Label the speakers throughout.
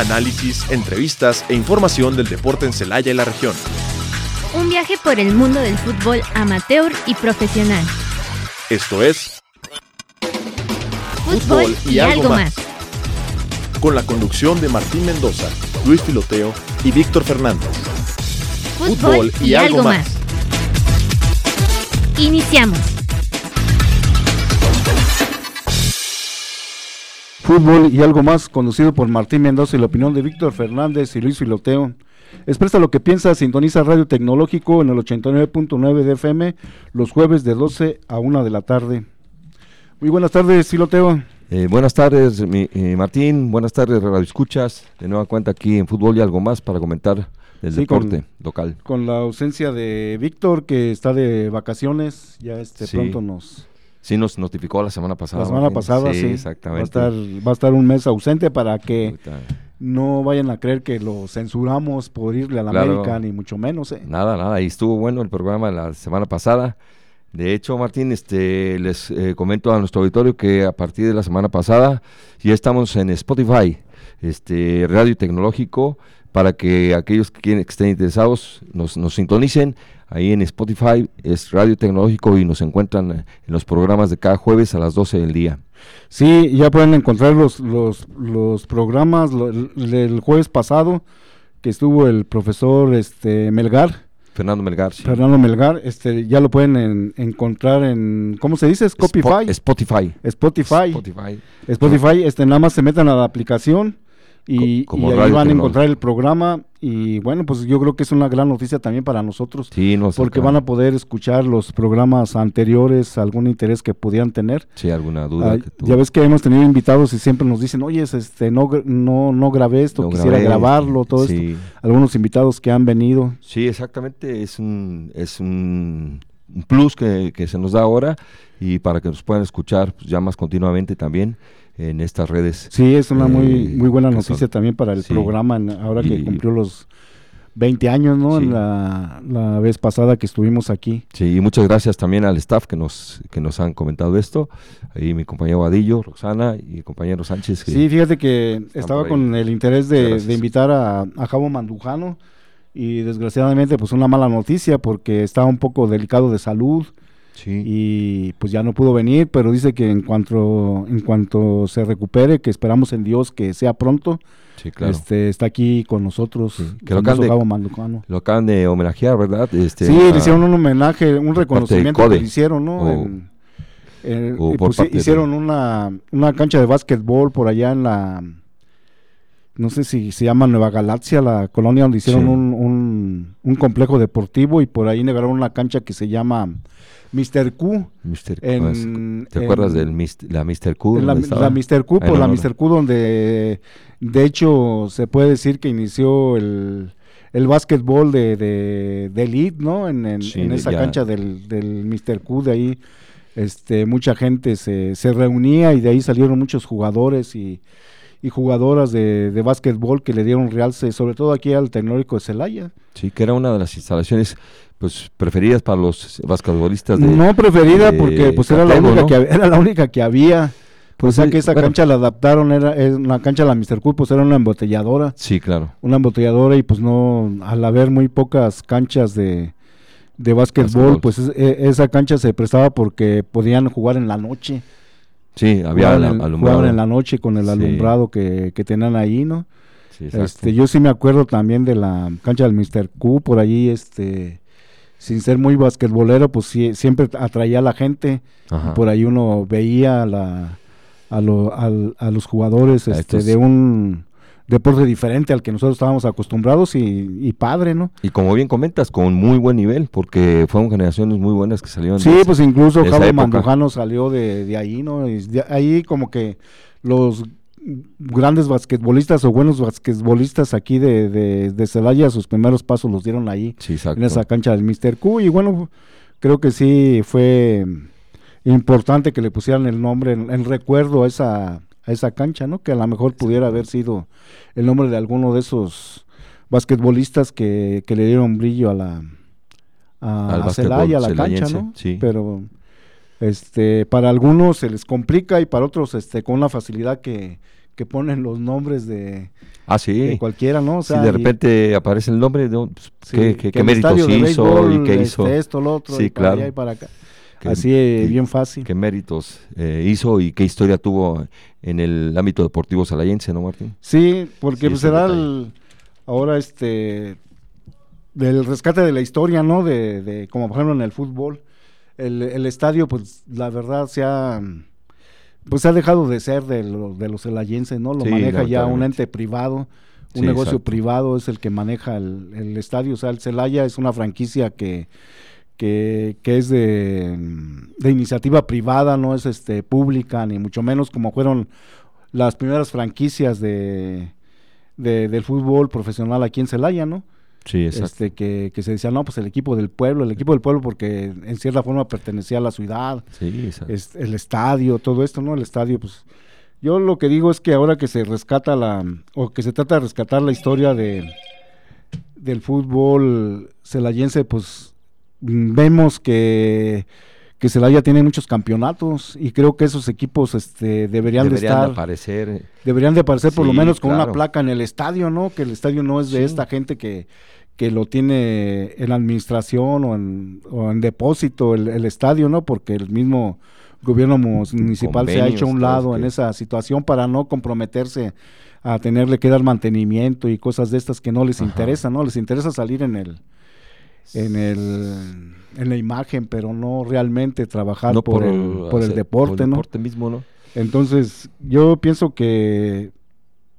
Speaker 1: Análisis, entrevistas e información del deporte en Celaya y la región.
Speaker 2: Un viaje por el mundo del fútbol amateur y profesional.
Speaker 1: Esto es
Speaker 2: Fútbol y, algo más.
Speaker 1: Con la conducción de Martín Mendoza, Luis Filoteo y Víctor Fernández.
Speaker 2: Fútbol y, algo más. Iniciamos.
Speaker 3: Fútbol y algo más, conducido por Martín Mendoza y la opinión de Víctor Fernández y Luis Filoteo. Expresa lo que piensa, sintoniza Radio Tecnológico en el 89.9 de FM los jueves de 12 a 1 de la tarde. Muy buenas tardes, Filoteo.
Speaker 4: Eh, buenas tardes, mi, eh, Martín. Buenas tardes, Radio Escuchas. De nueva cuenta aquí en Fútbol y algo más para comentar el
Speaker 3: Sí,
Speaker 4: deporte
Speaker 3: con-
Speaker 4: local.
Speaker 3: Con la ausencia de Víctor, que está de vacaciones, ya este
Speaker 4: Sí.
Speaker 3: pronto nos...
Speaker 4: Sí, nos notificó la semana pasada.
Speaker 3: La semana
Speaker 4: Martín.
Speaker 3: pasada, sí.
Speaker 4: exactamente.
Speaker 3: Va a, estar, va a estar un mes ausente para que no vayan a creer que lo censuramos por irle a la
Speaker 4: Claro.
Speaker 3: América, ni mucho menos, ¿eh?
Speaker 4: Nada, nada. Y estuvo bueno el programa la semana pasada. De hecho, Martín, este, les eh, comento a nuestro auditorio que a partir de la semana pasada ya estamos en Spotify, este, Radio Tecnológico, para que aquellos que, quieren, que estén interesados nos, nos sintonicen. Ahí en Spotify es Radio Tecnológico y nos encuentran eh, en los programas de cada jueves a las 12 del día.
Speaker 3: Sí, ya pueden encontrar los, los, los programas del jueves pasado que estuvo el profesor este Melgar,
Speaker 4: Fernando Melgar. sí.
Speaker 3: Fernando Melgar, este ya lo pueden en- encontrar en ¿cómo se dice?
Speaker 4: Spo-
Speaker 3: Spotify.
Speaker 4: Spotify.
Speaker 3: Spotify.
Speaker 4: Spotify.
Speaker 3: Spotify, este nada más se metan a la aplicación y,
Speaker 4: Co- como
Speaker 3: y ahí van a encontrar el programa y bueno, pues yo creo que es una gran noticia también para nosotros
Speaker 4: Sí, nos
Speaker 3: porque van a poder escuchar los programas anteriores, algún interés que pudieran tener.
Speaker 4: Sí, alguna duda.
Speaker 3: Ay,
Speaker 4: que tú-
Speaker 3: ya ves que hemos tenido invitados y siempre nos dicen, oye, es, este, no, no, no grabé esto,
Speaker 4: No
Speaker 3: quisiera
Speaker 4: grabé,
Speaker 3: grabarlo, todo esto.
Speaker 4: sí.
Speaker 3: Algunos invitados que han venido.
Speaker 4: Sí, exactamente, es un, es un, un plus que, que se nos da ahora y para que nos puedan escuchar pues, ya más continuamente también en estas redes.
Speaker 3: Sí, es una muy,
Speaker 4: Eh,
Speaker 3: muy buena noticia
Speaker 4: son-
Speaker 3: también para el
Speaker 4: sí.
Speaker 3: programa, en- ahora que
Speaker 4: Y-
Speaker 3: cumplió los 20 años, ¿no?
Speaker 4: Sí.
Speaker 3: En la, la vez pasada que estuvimos aquí.
Speaker 4: Sí, y muchas gracias también al staff que nos, que nos han comentado esto, ahí mi compañero Vadillo, Roxana y el compañero Sánchez. que-
Speaker 3: Sí, fíjate que estaba con el interés de, de invitar a, a Javo Mandujano y desgraciadamente pues una mala noticia porque estaba un poco delicado de salud.
Speaker 4: sí,
Speaker 3: y pues ya no pudo venir, pero dice que en cuanto en cuanto se recupere, que esperamos en Dios que sea pronto,
Speaker 4: sí, claro.
Speaker 3: este está aquí con nosotros,
Speaker 4: Sí,
Speaker 3: que
Speaker 4: lo acaban de-
Speaker 3: Gabo Mandujano.
Speaker 4: Lo acaban de homenajear, ¿verdad? Este,
Speaker 3: Sí,
Speaker 4: a-
Speaker 3: le hicieron un homenaje, un reconocimiento que le hicieron, ¿no?
Speaker 4: o-
Speaker 3: En- en-
Speaker 4: o
Speaker 3: y
Speaker 4: por
Speaker 3: pues,
Speaker 4: de-
Speaker 3: hicieron una, una cancha de básquetbol por allá en la, no sé si se llama Nueva Galaxia, la colonia donde hicieron
Speaker 4: Sí.
Speaker 3: un, un, un complejo deportivo y por ahí negaron una cancha que se llama Mr. Q. En-
Speaker 4: ¿Te acuerdas
Speaker 3: en-
Speaker 4: Mis- la Mr. Q?
Speaker 3: La, la Mr. Q, por
Speaker 4: no,
Speaker 3: la
Speaker 4: no,
Speaker 3: Mr. Q, donde de hecho se puede decir que inició el, el básquetbol de, de, de elite, ¿no? En, en-
Speaker 4: Sí, de-
Speaker 3: esa
Speaker 4: ya.
Speaker 3: cancha del, del Mr. Q, de ahí este, mucha gente se, se reunía y de ahí salieron muchos jugadores y, y jugadoras de, de básquetbol que le dieron realce, sobre todo aquí al Tecnológico de Celaya.
Speaker 4: Sí, que era una de las instalaciones pues preferidas para los basquetbolistas de
Speaker 3: No preferida
Speaker 4: de
Speaker 3: porque pues era la, única
Speaker 4: ¿no?
Speaker 3: que, era la única que había.
Speaker 4: Pues
Speaker 3: o sea
Speaker 4: sí,
Speaker 3: que esa
Speaker 4: bueno.
Speaker 3: cancha la adaptaron, era es una cancha la Mr. Q, pues era una embotelladora,
Speaker 4: Sí, claro.
Speaker 3: una embotelladora y pues no, al haber muy pocas canchas de, de básquetbol,
Speaker 4: Básquetbol.
Speaker 3: pues es- e- esa cancha se prestaba porque podían jugar en la noche.
Speaker 4: Sí, había
Speaker 3: jugaban,
Speaker 4: alumbrado.
Speaker 3: jugaban en la noche con el
Speaker 4: Sí.
Speaker 3: alumbrado que, que tenían ahí, ¿no?
Speaker 4: Sí.
Speaker 3: Este, yo sí me acuerdo también de la cancha del Mr. Q, por allí, este, sin ser muy basquetbolero, pues sí, siempre atraía a la gente.
Speaker 4: Ajá.
Speaker 3: Por ahí uno veía a, la, a, lo- a los jugadores este, de un deporte diferente al que nosotros estábamos acostumbrados y, y padre, ¿no?
Speaker 4: Y como bien comentas, con muy buen nivel, porque fueron generaciones muy buenas que salieron.
Speaker 3: Sí,
Speaker 4: de-
Speaker 3: pues incluso
Speaker 4: esa época.
Speaker 3: Mandujano salió de, de ahí, ¿no? Y de ahí como que los grandes basquetbolistas o buenos basquetbolistas aquí de, de, de Celaya, sus primeros pasos los dieron ahí,
Speaker 4: Sí,
Speaker 3: en esa cancha del Mr. Q. Y bueno, creo que sí fue importante que le pusieran el nombre en, en recuerdo a esa, a esa cancha, ¿no? Que a lo mejor pudiera haber sido el nombre de alguno de esos basquetbolistas que, que le dieron brillo a la a,
Speaker 4: Al
Speaker 3: a
Speaker 4: básquetbol
Speaker 3: Celaya, a la cancha, ¿no?
Speaker 4: sí.
Speaker 3: Pero este para algunos se les complica y para otros este con una facilidad que, que ponen los nombres de,
Speaker 4: Ah, sí.
Speaker 3: de cualquiera, ¿no? O
Speaker 4: Si
Speaker 3: sea,
Speaker 4: de
Speaker 3: y-
Speaker 4: repente aparece el nombre, ¿no? Pues,
Speaker 3: sí,
Speaker 4: ¿qué, qué- méritos
Speaker 3: de
Speaker 4: hizo
Speaker 3: béisbol,
Speaker 4: y qué
Speaker 3: este,
Speaker 4: hizo?
Speaker 3: esto, lo otro,
Speaker 4: Sí,
Speaker 3: y para
Speaker 4: claro.
Speaker 3: allá y para acá. Así, eh,
Speaker 4: y-
Speaker 3: bien fácil.
Speaker 4: ¿Qué méritos eh, hizo y qué historia tuvo en el ámbito deportivo salayense, no, Martín?
Speaker 3: Sí, porque
Speaker 4: Sí,
Speaker 3: pues será el, ahora este del rescate de la historia, ¿no? De, de como por ejemplo en el fútbol, el, el estadio, pues la verdad se ha pues ha dejado de ser de, lo- de los celayenses, ¿no? Lo
Speaker 4: Sí,
Speaker 3: maneja ya un ente privado, un
Speaker 4: Sí,
Speaker 3: negocio
Speaker 4: exacto.
Speaker 3: privado es el que maneja el, el estadio, o sea, el Celaya es una franquicia que que, que es de, de iniciativa privada, no es este pública, ni mucho menos como fueron las primeras franquicias de, de- del fútbol profesional aquí en Celaya, ¿no?
Speaker 4: Sí, exacto.
Speaker 3: Este, que, que se decía, no, pues el equipo del pueblo, el equipo del pueblo porque en cierta forma pertenecía a la ciudad,
Speaker 4: sí, exacto.
Speaker 3: es- el estadio, todo esto, ¿no? El estadio, pues yo lo que digo es que ahora que se rescata la, o que se trata de rescatar la historia de del fútbol celayense, pues vemos que que Celaya tiene muchos campeonatos y creo que esos equipos este deberían, de estar
Speaker 4: aparecer. eh,
Speaker 3: deberían de aparecer por lo menos con una placa en el estadio, ¿no? Que el estadio no es de
Speaker 4: Sí.
Speaker 3: esta gente que, que lo tiene en administración o en, o en depósito el, el estadio, ¿no? Porque el mismo gobierno municipal se ha hecho a un lado en esa situación para no comprometerse a tenerle que dar mantenimiento y cosas de estas que no les
Speaker 4: Ajá.
Speaker 3: interesa, ¿no? Les interesa salir en el en el en la imagen, pero no realmente trabajar
Speaker 4: no
Speaker 3: por, el, por el deporte,
Speaker 4: por el
Speaker 3: ¿no?
Speaker 4: deporte mismo, ¿no?
Speaker 3: Entonces, yo pienso que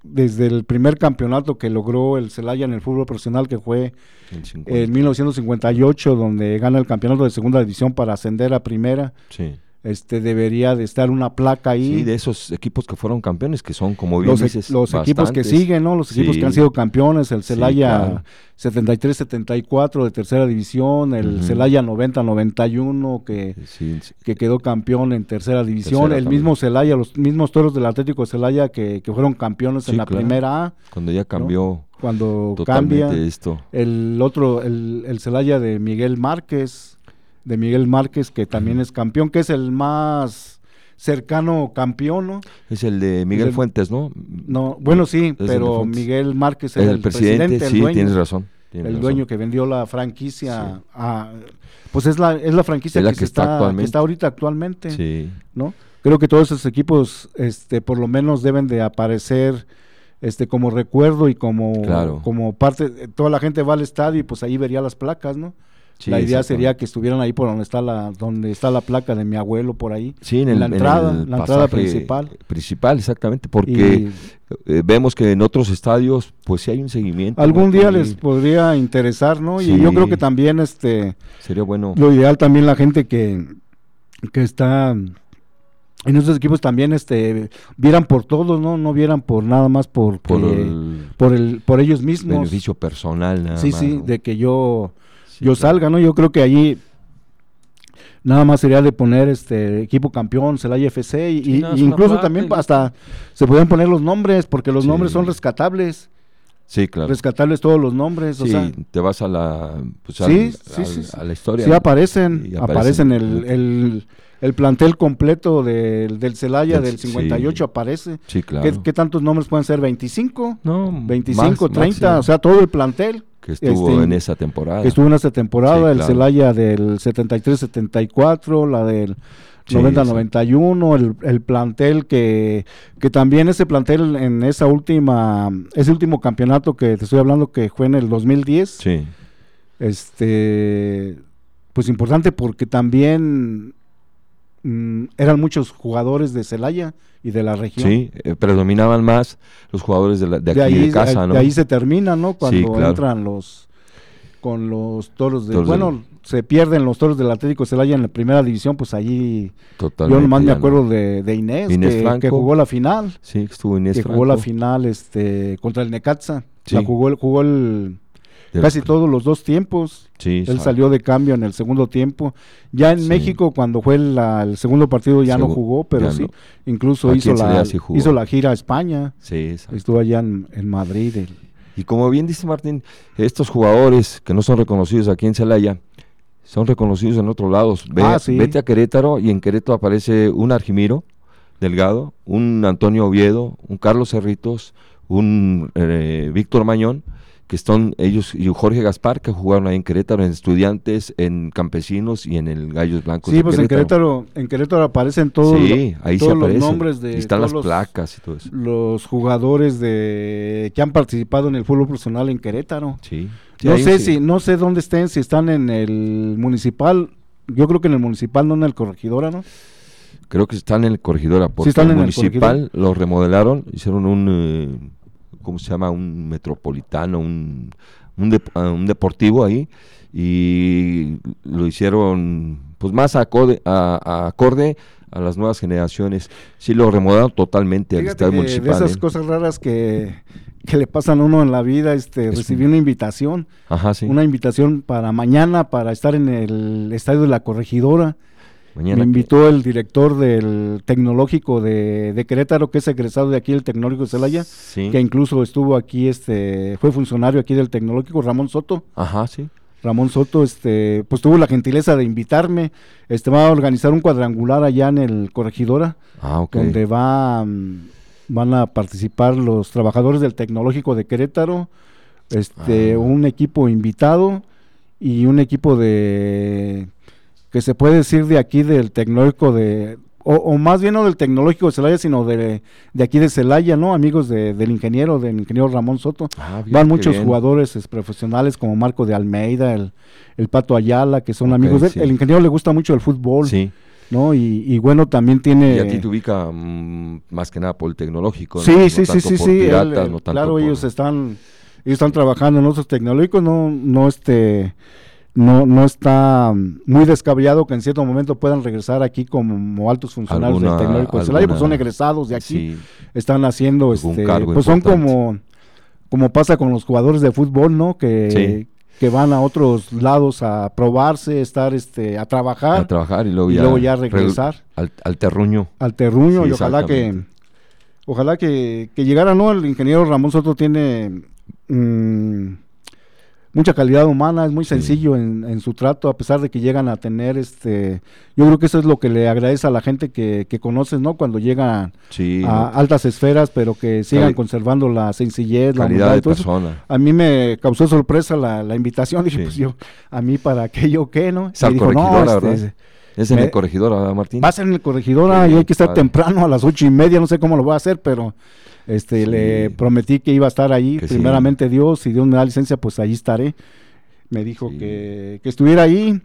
Speaker 3: desde el primer campeonato que logró el Celaya en el fútbol profesional, que fue
Speaker 4: El 50.
Speaker 3: en 1958, donde gana el campeonato de segunda división para ascender a primera,
Speaker 4: sí.
Speaker 3: Este debería de estar una placa ahí.
Speaker 4: Sí, de esos equipos que fueron campeones, que son, como bien
Speaker 3: los, e-
Speaker 4: dices,
Speaker 3: los equipos que siguen, ¿no? Los equipos
Speaker 4: Sí.
Speaker 3: que han sido campeones, el
Speaker 4: Sí,
Speaker 3: Celaya
Speaker 4: claro.
Speaker 3: 73-74 de tercera división, el
Speaker 4: Ujú.
Speaker 3: Celaya 90-91 que
Speaker 4: Sí, sí.
Speaker 3: que quedó campeón en tercera división,
Speaker 4: Tercera
Speaker 3: el
Speaker 4: también.
Speaker 3: mismo Celaya, los mismos toros del Atlético de Celaya que, que fueron campeones
Speaker 4: Sí,
Speaker 3: en la
Speaker 4: claro.
Speaker 3: primera A,
Speaker 4: Cuando ya cambió
Speaker 3: cuando cambia
Speaker 4: esto.
Speaker 3: el otro, el, el Celaya de Miguel Márquez, de Miguel Márquez que también es campeón, que es el más cercano campeón, ¿no?
Speaker 4: Es el de Miguel
Speaker 3: el-
Speaker 4: Fuentes, ¿no?
Speaker 3: No, bueno sí, pero. Miguel Márquez
Speaker 4: Es
Speaker 3: es
Speaker 4: el, presidente,
Speaker 3: el
Speaker 4: sí,
Speaker 3: dueño,
Speaker 4: tienes razón. tienes
Speaker 3: el
Speaker 4: razón.
Speaker 3: dueño que vendió la franquicia a pues es la es la franquicia
Speaker 4: Es la
Speaker 3: que,
Speaker 4: está
Speaker 3: está, que está ahorita actualmente.
Speaker 4: Sí,
Speaker 3: ¿no? Creo que todos esos equipos, este, por lo menos deben de aparecer, este, como recuerdo y como,
Speaker 4: Claro.
Speaker 3: como parte, toda la gente va al estadio y pues ahí vería las placas, ¿no?
Speaker 4: Sí,
Speaker 3: la idea sería que estuvieran ahí por donde está la, donde está la placa de mi abuelo por ahí.
Speaker 4: Sí, en,
Speaker 3: en
Speaker 4: el,
Speaker 3: la
Speaker 4: en
Speaker 3: entrada, la entrada principal.
Speaker 4: Principal, exactamente, porque
Speaker 3: Y
Speaker 4: eh, vemos que en otros estadios, pues sí hay un seguimiento.
Speaker 3: algún
Speaker 4: ¿no?
Speaker 3: día les podría interesar, ¿no?
Speaker 4: Sí.
Speaker 3: Y yo creo que también, este,
Speaker 4: Sería bueno.
Speaker 3: lo ideal también la gente que, que está en esos equipos también, este, vieran por todos, ¿no? No vieran por nada más por,
Speaker 4: por el
Speaker 3: por el por ellos mismos
Speaker 4: beneficio personal, nada
Speaker 3: sí
Speaker 4: más,
Speaker 3: sí
Speaker 4: ¿no?
Speaker 3: de que yo
Speaker 4: Sí,
Speaker 3: yo
Speaker 4: claro.
Speaker 3: salga no yo creo que allí nada más sería de poner este equipo campeón Celaya FC y,
Speaker 4: Sí,
Speaker 3: y- incluso también hasta se podían poner los nombres porque los
Speaker 4: Sí.
Speaker 3: nombres son rescatables
Speaker 4: Sí, claro.
Speaker 3: rescatables todos los nombres o
Speaker 4: Sí,
Speaker 3: sea
Speaker 4: te vas a la, pues, al- al- a la historia.
Speaker 3: sí aparecen aparecen,
Speaker 4: aparecen,
Speaker 3: el, el plantel completo del, del Celaya
Speaker 4: Del-
Speaker 3: del 58
Speaker 4: sí.
Speaker 3: aparece
Speaker 4: Sí, claro.
Speaker 3: ¿Qué, qué tantos nombres pueden ser? ¿25?
Speaker 4: No,
Speaker 3: 25,
Speaker 4: más-
Speaker 3: 30,
Speaker 4: máximo,
Speaker 3: o sea, todo el plantel
Speaker 4: que estuvo
Speaker 3: este,
Speaker 4: en esa temporada.
Speaker 3: que estuvo en esta temporada,
Speaker 4: Sí,
Speaker 3: el
Speaker 4: claro.
Speaker 3: Celaya del 73-74, la del
Speaker 4: Sí,
Speaker 3: 90-91, el, el plantel que, que también ese plantel en esa última, ese último campeonato que te estoy hablando que fue en el 2010,
Speaker 4: Sí,
Speaker 3: este, pues importante porque también mm, eran muchos jugadores de Celaya y de la región.
Speaker 4: sí, eh, predominaban más los jugadores de, la- de aquí de,
Speaker 3: ahí,
Speaker 4: casa,
Speaker 3: de-
Speaker 4: ¿no?
Speaker 3: de ahí se termina, ¿no? Cuando
Speaker 4: claro.
Speaker 3: entran los con los toros de
Speaker 4: Toros
Speaker 3: bueno,
Speaker 4: del-
Speaker 3: se pierden los toros del Atlético Celaya en la primera división, pues allí
Speaker 4: Totalmente,
Speaker 3: yo nomás me
Speaker 4: no.
Speaker 3: acuerdo de, de Inés,
Speaker 4: Inés
Speaker 3: que,
Speaker 4: Franco.
Speaker 3: que jugó la final,
Speaker 4: Sí, estuvo Inés
Speaker 3: que jugó la final este contra el Necaxa,
Speaker 4: Sí.
Speaker 3: la jugó el- jugó el
Speaker 4: De-
Speaker 3: casi todos los dos tiempos.
Speaker 4: Sí,
Speaker 3: Él
Speaker 4: sa-
Speaker 3: salió de cambio en el segundo tiempo. Ya en
Speaker 4: Sí.
Speaker 3: México, cuando fue la- el segundo partido, ya no jugó, pero sí.
Speaker 4: no.
Speaker 3: Incluso hizo la,
Speaker 4: sí
Speaker 3: hizo la gira a España.
Speaker 4: Sí,
Speaker 3: Estuvo allá en, en Madrid. el-
Speaker 4: Y como bien dice Martín, estos jugadores que no son reconocidos aquí en Celaya, son reconocidos en otros lados. Ve-
Speaker 3: Ah, sí.
Speaker 4: Vete a Querétaro y en Querétaro aparece un Argimiro, Delgado, un Antonio Oviedo, un Carlos Cerritos, un eh, Víctor Mañón, que están ellos, y Jorge Gaspar, que jugaron ahí en Querétaro, en Estudiantes, en Campesinos y en el Gallos Blancos.
Speaker 3: Sí, pues en Querétaro, en Querétaro aparecen todos,
Speaker 4: sí, ahí
Speaker 3: todos
Speaker 4: se
Speaker 3: los nombres de
Speaker 4: y están
Speaker 3: todos
Speaker 4: las placas y todo eso.
Speaker 3: Los jugadores de que han participado en el fútbol profesional en Querétaro.
Speaker 4: Sí. sí
Speaker 3: no sé
Speaker 4: sí.
Speaker 3: si, no sé dónde estén, si están en el municipal, yo creo que en el municipal, no en el corregidora, ¿no?
Speaker 4: Creo que están en el Corregidora, porque
Speaker 3: están
Speaker 4: el
Speaker 3: en el
Speaker 4: municipal lo remodelaron, hicieron un, eh, ¿cómo se llama? Un metropolitano, un, un, ah, un deportivo ahí, y lo hicieron pues más acorde a, a acorde a las nuevas generaciones. Sí lo remodelaron totalmente al estadio municipal.
Speaker 3: de esas
Speaker 4: ¿eh?
Speaker 3: cosas raras que, que le pasan a uno en la vida, este,
Speaker 4: Es
Speaker 3: recibí
Speaker 4: un-
Speaker 3: una invitación,
Speaker 4: Ajá, sí.
Speaker 3: una invitación para mañana para estar en el estadio de la corregidora.
Speaker 4: Mañana
Speaker 3: Me
Speaker 4: que-
Speaker 3: invitó el director del tecnológico de, de Querétaro, que es egresado de aquí del tecnológico de Celaya,
Speaker 4: Sí.
Speaker 3: que incluso estuvo aquí, este, fue funcionario aquí del tecnológico, Ramón Soto.
Speaker 4: Ajá, sí.
Speaker 3: Ramón Soto, este, pues tuvo la gentileza de invitarme. Este va a organizar un cuadrangular allá en el Corregidora,
Speaker 4: Ah,
Speaker 3: donde va, mm, van a participar los trabajadores del tecnológico de Querétaro, este,
Speaker 4: Ah.
Speaker 3: un equipo invitado y un equipo de que se puede decir de aquí del tecnológico de o, o más bien no del tecnológico de Celaya, sino de, de aquí de Celaya, ¿no? Amigos de- del ingeniero, del ingeniero Ramón Soto.
Speaker 4: Ah,
Speaker 3: Van muchos
Speaker 4: bien.
Speaker 3: jugadores es, profesionales como Marco de Almeida, el, el Pato Ayala, que son amigos de
Speaker 4: sí.
Speaker 3: El ingeniero le gusta mucho el fútbol,
Speaker 4: Sí.
Speaker 3: ¿no? Y, y bueno, también tiene...
Speaker 4: Y a ti te ubica mm, más que nada por el tecnológico. ¿no?
Speaker 3: Sí,
Speaker 4: No
Speaker 3: sí, sí, sí, sí. él, eh,
Speaker 4: no
Speaker 3: claro,
Speaker 4: por-
Speaker 3: ellos están, ellos están trabajando en otros tecnológicos, no, no este, no, no está mm, muy descabellado que en cierto momento puedan regresar aquí como altos funcionarios
Speaker 4: Alguna-
Speaker 3: del tecnológico de Celaya, pues son egresados de aquí,
Speaker 4: Sí,
Speaker 3: están haciendo, este, pues son
Speaker 4: importante.
Speaker 3: como, como pasa con los jugadores de fútbol, ¿no? Que,
Speaker 4: Sí.
Speaker 3: que van a otros lados a probarse, estar, este, a trabajar
Speaker 4: a trabajar y luego
Speaker 3: y
Speaker 4: ya,
Speaker 3: luego ya
Speaker 4: reg-
Speaker 3: regresar.
Speaker 4: al, al terruño.
Speaker 3: al terruño
Speaker 4: Sí,
Speaker 3: y ojalá que ojalá que, que llegara no el ingeniero Ramón Soto tiene mm, mucha calidad humana es muy
Speaker 4: Sí.
Speaker 3: sencillo en, en su trato a pesar de que llegan a tener este yo creo que eso es lo que le agradece a la gente que, que conoces no cuando llegan
Speaker 4: Sí,
Speaker 3: a
Speaker 4: ¿no?
Speaker 3: altas esferas pero que sigan
Speaker 4: Cali-
Speaker 3: conservando la sencillez la
Speaker 4: calidad
Speaker 3: humildad
Speaker 4: de
Speaker 3: y
Speaker 4: persona.
Speaker 3: a mí me causó sorpresa la, la invitación dije
Speaker 4: Sí.
Speaker 3: pues yo a mí para qué yo qué no
Speaker 4: Es al
Speaker 3: dijo, no, este.
Speaker 4: Es en
Speaker 3: me-
Speaker 4: el corregidor, ¿verdad, Martín?
Speaker 3: Va a ser en el corregidora
Speaker 4: Sí,
Speaker 3: y hay que estar
Speaker 4: padre.
Speaker 3: temprano a las ocho y media, no sé cómo lo voy a hacer, pero este
Speaker 4: Sí.
Speaker 3: le prometí que iba a estar ahí,
Speaker 4: Que sí.
Speaker 3: primeramente Dios, si Dios me da licencia, pues ahí estaré. Me dijo que, que estuviera ahí,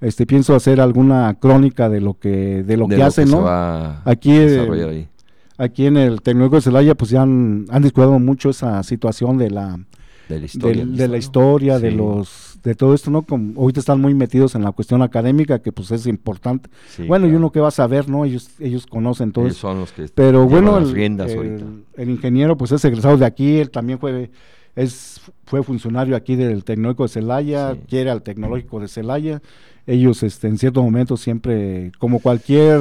Speaker 3: este pienso hacer alguna crónica de lo que, de lo
Speaker 4: De
Speaker 3: que hacen,
Speaker 4: se
Speaker 3: ¿no?
Speaker 4: va
Speaker 3: Aquí, eh. Aquí en el Tecnológico de Celaya, pues ya han, han descuidado mucho esa situación de la,
Speaker 4: De la historia.
Speaker 3: de la historia, de
Speaker 4: Sí.
Speaker 3: los de todo esto, ¿no? Como ahorita están muy metidos en la cuestión académica, que pues es importante.
Speaker 4: Sí,
Speaker 3: bueno, y uno que va a saber, ¿no? Ellos, ellos conocen todo
Speaker 4: Ellos
Speaker 3: eso.
Speaker 4: son los que
Speaker 3: Pero bueno,
Speaker 4: las
Speaker 3: el,
Speaker 4: riendas
Speaker 3: el-
Speaker 4: ahorita.
Speaker 3: el ingeniero pues es egresado de aquí, él también fue es fue funcionario aquí del Tecnológico de Celaya,
Speaker 4: Sí.
Speaker 3: quiere al Tecnológico de Celaya. Ellos este en cierto momento siempre como cualquier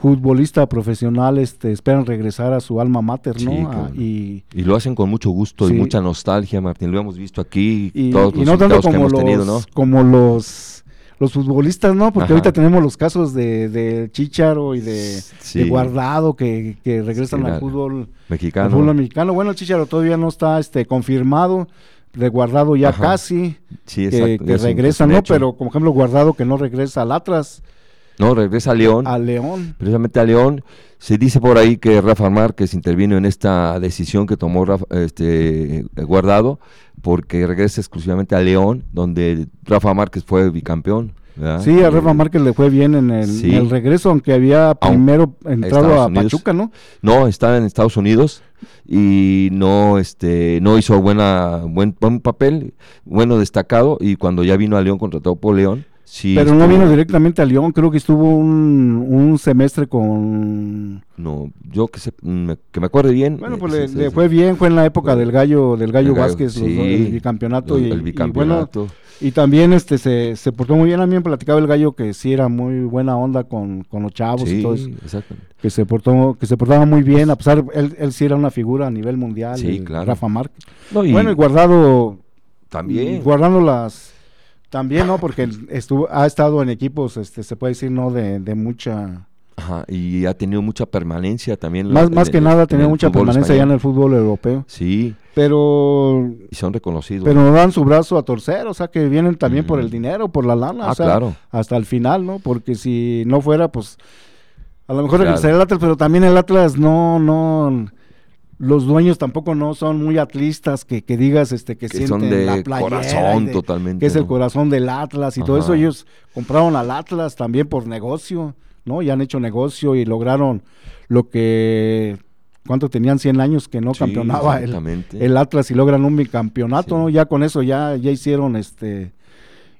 Speaker 3: futbolista profesional este esperan regresar a su alma mater, ¿no?
Speaker 4: Sí,
Speaker 3: A-
Speaker 4: claro.
Speaker 3: y
Speaker 4: Y lo hacen con mucho gusto
Speaker 3: Sí.
Speaker 4: y mucha nostalgia, Martín. Lo hemos visto aquí,
Speaker 3: y,
Speaker 4: todos
Speaker 3: y
Speaker 4: los
Speaker 3: no tanto
Speaker 4: que
Speaker 3: como
Speaker 4: hemos
Speaker 3: los,
Speaker 4: tenido, ¿no?
Speaker 3: como los los futbolistas, ¿no? Porque
Speaker 4: Ajá.
Speaker 3: ahorita tenemos los casos de, de Chicharo y de,
Speaker 4: Sí.
Speaker 3: de Guardado que, que regresan al fútbol
Speaker 4: Mexicano.
Speaker 3: El fútbol mexicano, bueno, el Chicharo todavía no está este confirmado, de Guardado ya
Speaker 4: Ajá.
Speaker 3: casi,
Speaker 4: Sí,
Speaker 3: que, que regresa, ¿no? Pero como ejemplo Guardado que no regresa al Atlas,
Speaker 4: No, regresa a León.
Speaker 3: a León.
Speaker 4: precisamente a León. Se dice por ahí que Rafa Márquez intervino en esta decisión que tomó Rafa- este, Guardado, porque regresa exclusivamente a León, donde Rafa Márquez fue bicampeón. ¿verdad?
Speaker 3: Sí, a
Speaker 4: Eh,
Speaker 3: Rafa Márquez le fue bien en el,
Speaker 4: sí.
Speaker 3: en el regreso, aunque había primero entrado
Speaker 4: Estados
Speaker 3: a
Speaker 4: Unidos.
Speaker 3: Pachuca, ¿no?
Speaker 4: No, está en Estados Unidos y no, este, no hizo buena, buen, buen papel, bueno destacado y cuando ya vino a León contratado por León, sí.
Speaker 3: Pero no vino directamente a León, creo que estuvo un, un semestre con...
Speaker 4: No, yo que, se, me, que me acuerde bien.
Speaker 3: Bueno,
Speaker 4: eh,
Speaker 3: pues le, fue bien, fue en la época del gallo del gallo
Speaker 4: El Gallo,
Speaker 3: Vázquez,
Speaker 4: sí,
Speaker 3: el bicampeonato, y,
Speaker 4: el
Speaker 3: y bueno. Y también este se, se portó muy bien. A mí me platicaba el gallo que sí era muy buena onda con, con los chavos y
Speaker 4: sí,
Speaker 3: todo eso.
Speaker 4: exactamente.
Speaker 3: Que se portó, que se portaba muy bien, a pesar, él, él sí era una figura a nivel mundial,
Speaker 4: Sí,
Speaker 3: el
Speaker 4: claro.
Speaker 3: Rafa Márquez.
Speaker 4: No, y
Speaker 3: Bueno, y guardado
Speaker 4: también.
Speaker 3: guardando las también, ¿no? Porque estuvo, ha estado en equipos, este, se puede decir, no de, de mucha
Speaker 4: Ajá, y ha tenido mucha permanencia también.
Speaker 3: Más, más que nada ha tenido mucha permanencia ya en el fútbol europeo.
Speaker 4: Sí.
Speaker 3: Pero...
Speaker 4: Y son reconocidos.
Speaker 3: Pero no dan su brazo a torcer, o sea que vienen también por el dinero, por la lana.
Speaker 4: Ah, claro.
Speaker 3: Hasta el final, ¿no? Porque si no fuera, pues... A lo mejor regresaría el Atlas, pero también el Atlas no, no los dueños tampoco no son muy atlistas que, que digas este que, sienten
Speaker 4: son de
Speaker 3: la
Speaker 4: corazón totalmente
Speaker 3: que es el corazón del Atlas y todo eso. Ellos compraron al Atlas también por negocio no y han hecho negocio y lograron lo que cuánto tenían 100 años que no campeonaba el, el, Atlas y logran un bicampeonato no ya con eso ya ya hicieron este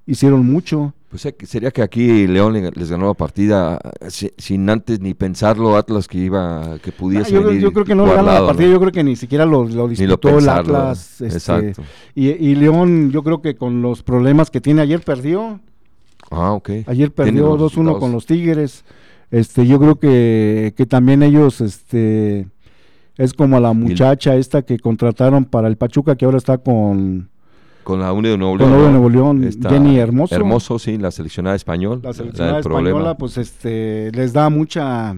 Speaker 3: hicieron mucho
Speaker 4: pues sería que aquí León les ganó la partida eh, sin antes ni pensarlo Atlas que iba que pudiese
Speaker 3: ah, yo, yo, creo que no ganó la partida, yo creo que ni siquiera lo, lo disputó el Atlas. Este, y, León, yo creo que con los problemas que tiene ayer perdió.
Speaker 4: Ah, ok.
Speaker 3: Ayer perdió 2-1 con los Tigres. Este, yo creo que, que también ellos, este, es como a la muchacha esta que contrataron para el Pachuca que ahora está con
Speaker 4: con la Unión de Nuevo León.
Speaker 3: Con la Nuevo León, Jenny Hermoso.
Speaker 4: Hermoso, sí, la seleccionada español.
Speaker 3: La seleccionada española, pues este, les da mucha,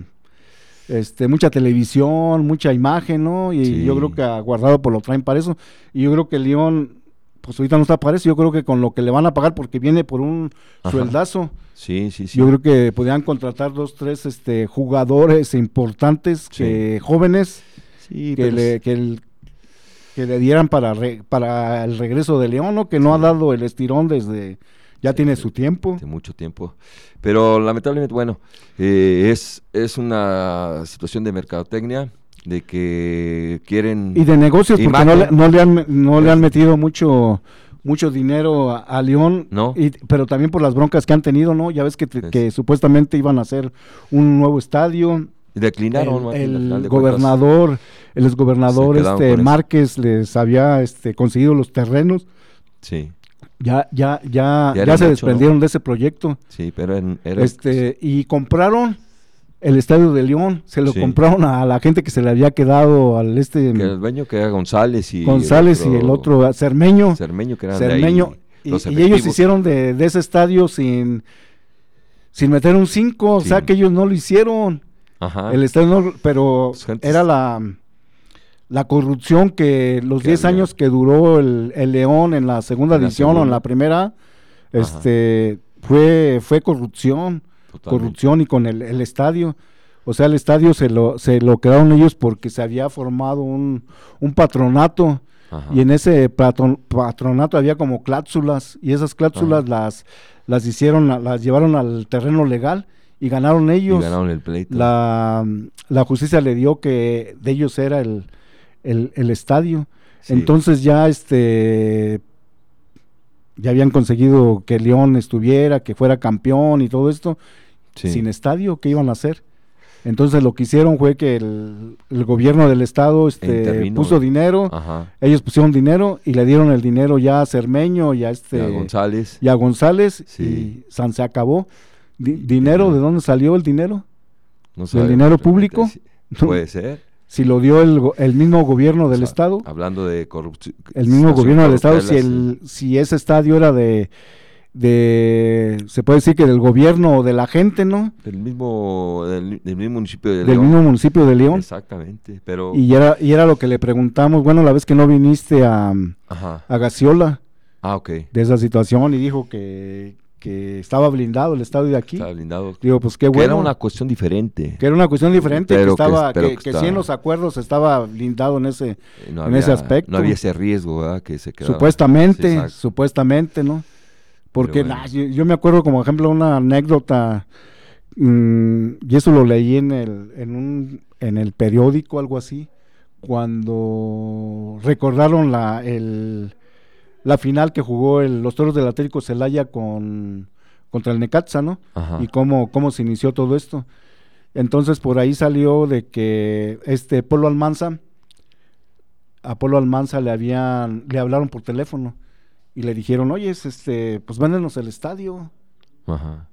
Speaker 3: este, mucha televisión, mucha imagen, ¿no? Y yo creo que a Guardado por lo traen para eso. Y yo creo que León, pues ahorita no está para eso. Yo creo que con lo que le van a pagar, porque viene por un sueldazo.
Speaker 4: Sí, sí, sí.
Speaker 3: Yo creo que podrían contratar dos, tres este, jugadores importantes, que, jóvenes, que, le, que, el, que le dieran para, para el regreso de León, ¿no? que no ha dado el estirón desde, ya tiene su tiempo.
Speaker 4: De mucho tiempo. Pero lamentablemente, bueno, eh, es, es una situación de mercadotecnia, de que quieren...
Speaker 3: Y de negocios, porque no le, no le, han, no le han metido mucho mucho dinero a, León,
Speaker 4: ¿No?
Speaker 3: y, pero también por las broncas que han tenido, ¿no? Ya ves que, que supuestamente iban a hacer un nuevo estadio,
Speaker 4: declinaron
Speaker 3: el, gobernador el exgobernador este Márquez les había este conseguido los terrenos.
Speaker 4: Sí.
Speaker 3: Ya ya ya ya, se desprendieron de ese proyecto.
Speaker 4: Sí pero en,
Speaker 3: este y compraron el estadio de León. Se lo compraron a la gente que se le había quedado al este
Speaker 4: que el dueño que era González y
Speaker 3: González y el otro Cermeño.
Speaker 4: Cermeño que eran
Speaker 3: Cermeño y, y, ellos hicieron de, de, ese estadio sin sin meter un 5, o sea que ellos no lo hicieron. El estadio, pero pues, era la, la corrupción que los 10 años que duró el, León en la segunda edición o en la primera, este fue, fue corrupción, corrupción y con el, estadio. O sea, el estadio se lo, se lo quedaron ellos porque se había formado un, un patronato. Y en ese patronato había como cláusulas y esas cláusulas las, las hicieron, las llevaron al terreno legal y ganaron ellos.
Speaker 4: el pleito.
Speaker 3: La, la, justicia le dio que de ellos era el, el, estadio. Entonces ya este ya habían conseguido que León estuviera, que fuera campeón y todo esto. Sin estadio, ¿qué iban a hacer? Entonces lo que hicieron fue que el, gobierno del estado este, puso dinero, ellos pusieron dinero y le dieron el dinero ya a Cermeño y a este
Speaker 4: y a González,
Speaker 3: y a González y San se acabó. ¿Dinero? ¿De dónde salió el dinero? No ¿Del dinero público?
Speaker 4: puede ser.
Speaker 3: Si lo dio el, el mismo gobierno del Estado.
Speaker 4: Hablando de corrupción.
Speaker 3: El mismo gobierno del Estado, si, el, si ese estadio era de, de, se puede decir que del gobierno o de la gente, ¿no?
Speaker 4: Del mismo, del, mismo municipio de
Speaker 3: León. Del mismo municipio de León.
Speaker 4: Exactamente, pero...
Speaker 3: Y era, y era lo que le preguntamos, bueno, la vez que no viniste a, a Gaciola.
Speaker 4: Ah, ok.
Speaker 3: De esa situación y dijo que, que estaba blindado el estadio de aquí.
Speaker 4: Estaba blindado.
Speaker 3: Digo, pues qué bueno. Que
Speaker 4: era una cuestión diferente.
Speaker 3: Que era una cuestión diferente, que estaba, que, que, sí en los acuerdos estaba blindado en ese, en ese aspecto.
Speaker 4: No había ese riesgo, ¿verdad? Que se quedaba.
Speaker 3: Supuestamente, supuestamente, ¿no? Porque yo, me acuerdo como ejemplo una anécdota, mm, y eso lo leí en el, en un, en el periódico, algo así, cuando recordaron la, el, la final que jugó el, los Toros del Atlético Celaya con contra el Necaxa, ¿no? Y cómo, cómo se inició todo esto. Entonces por ahí salió de que este Polo Almanza, a Polo Almanza le habían, le hablaron por teléfono y le dijeron, oye, este, pues véndenos el estadio.
Speaker 4: Ajá.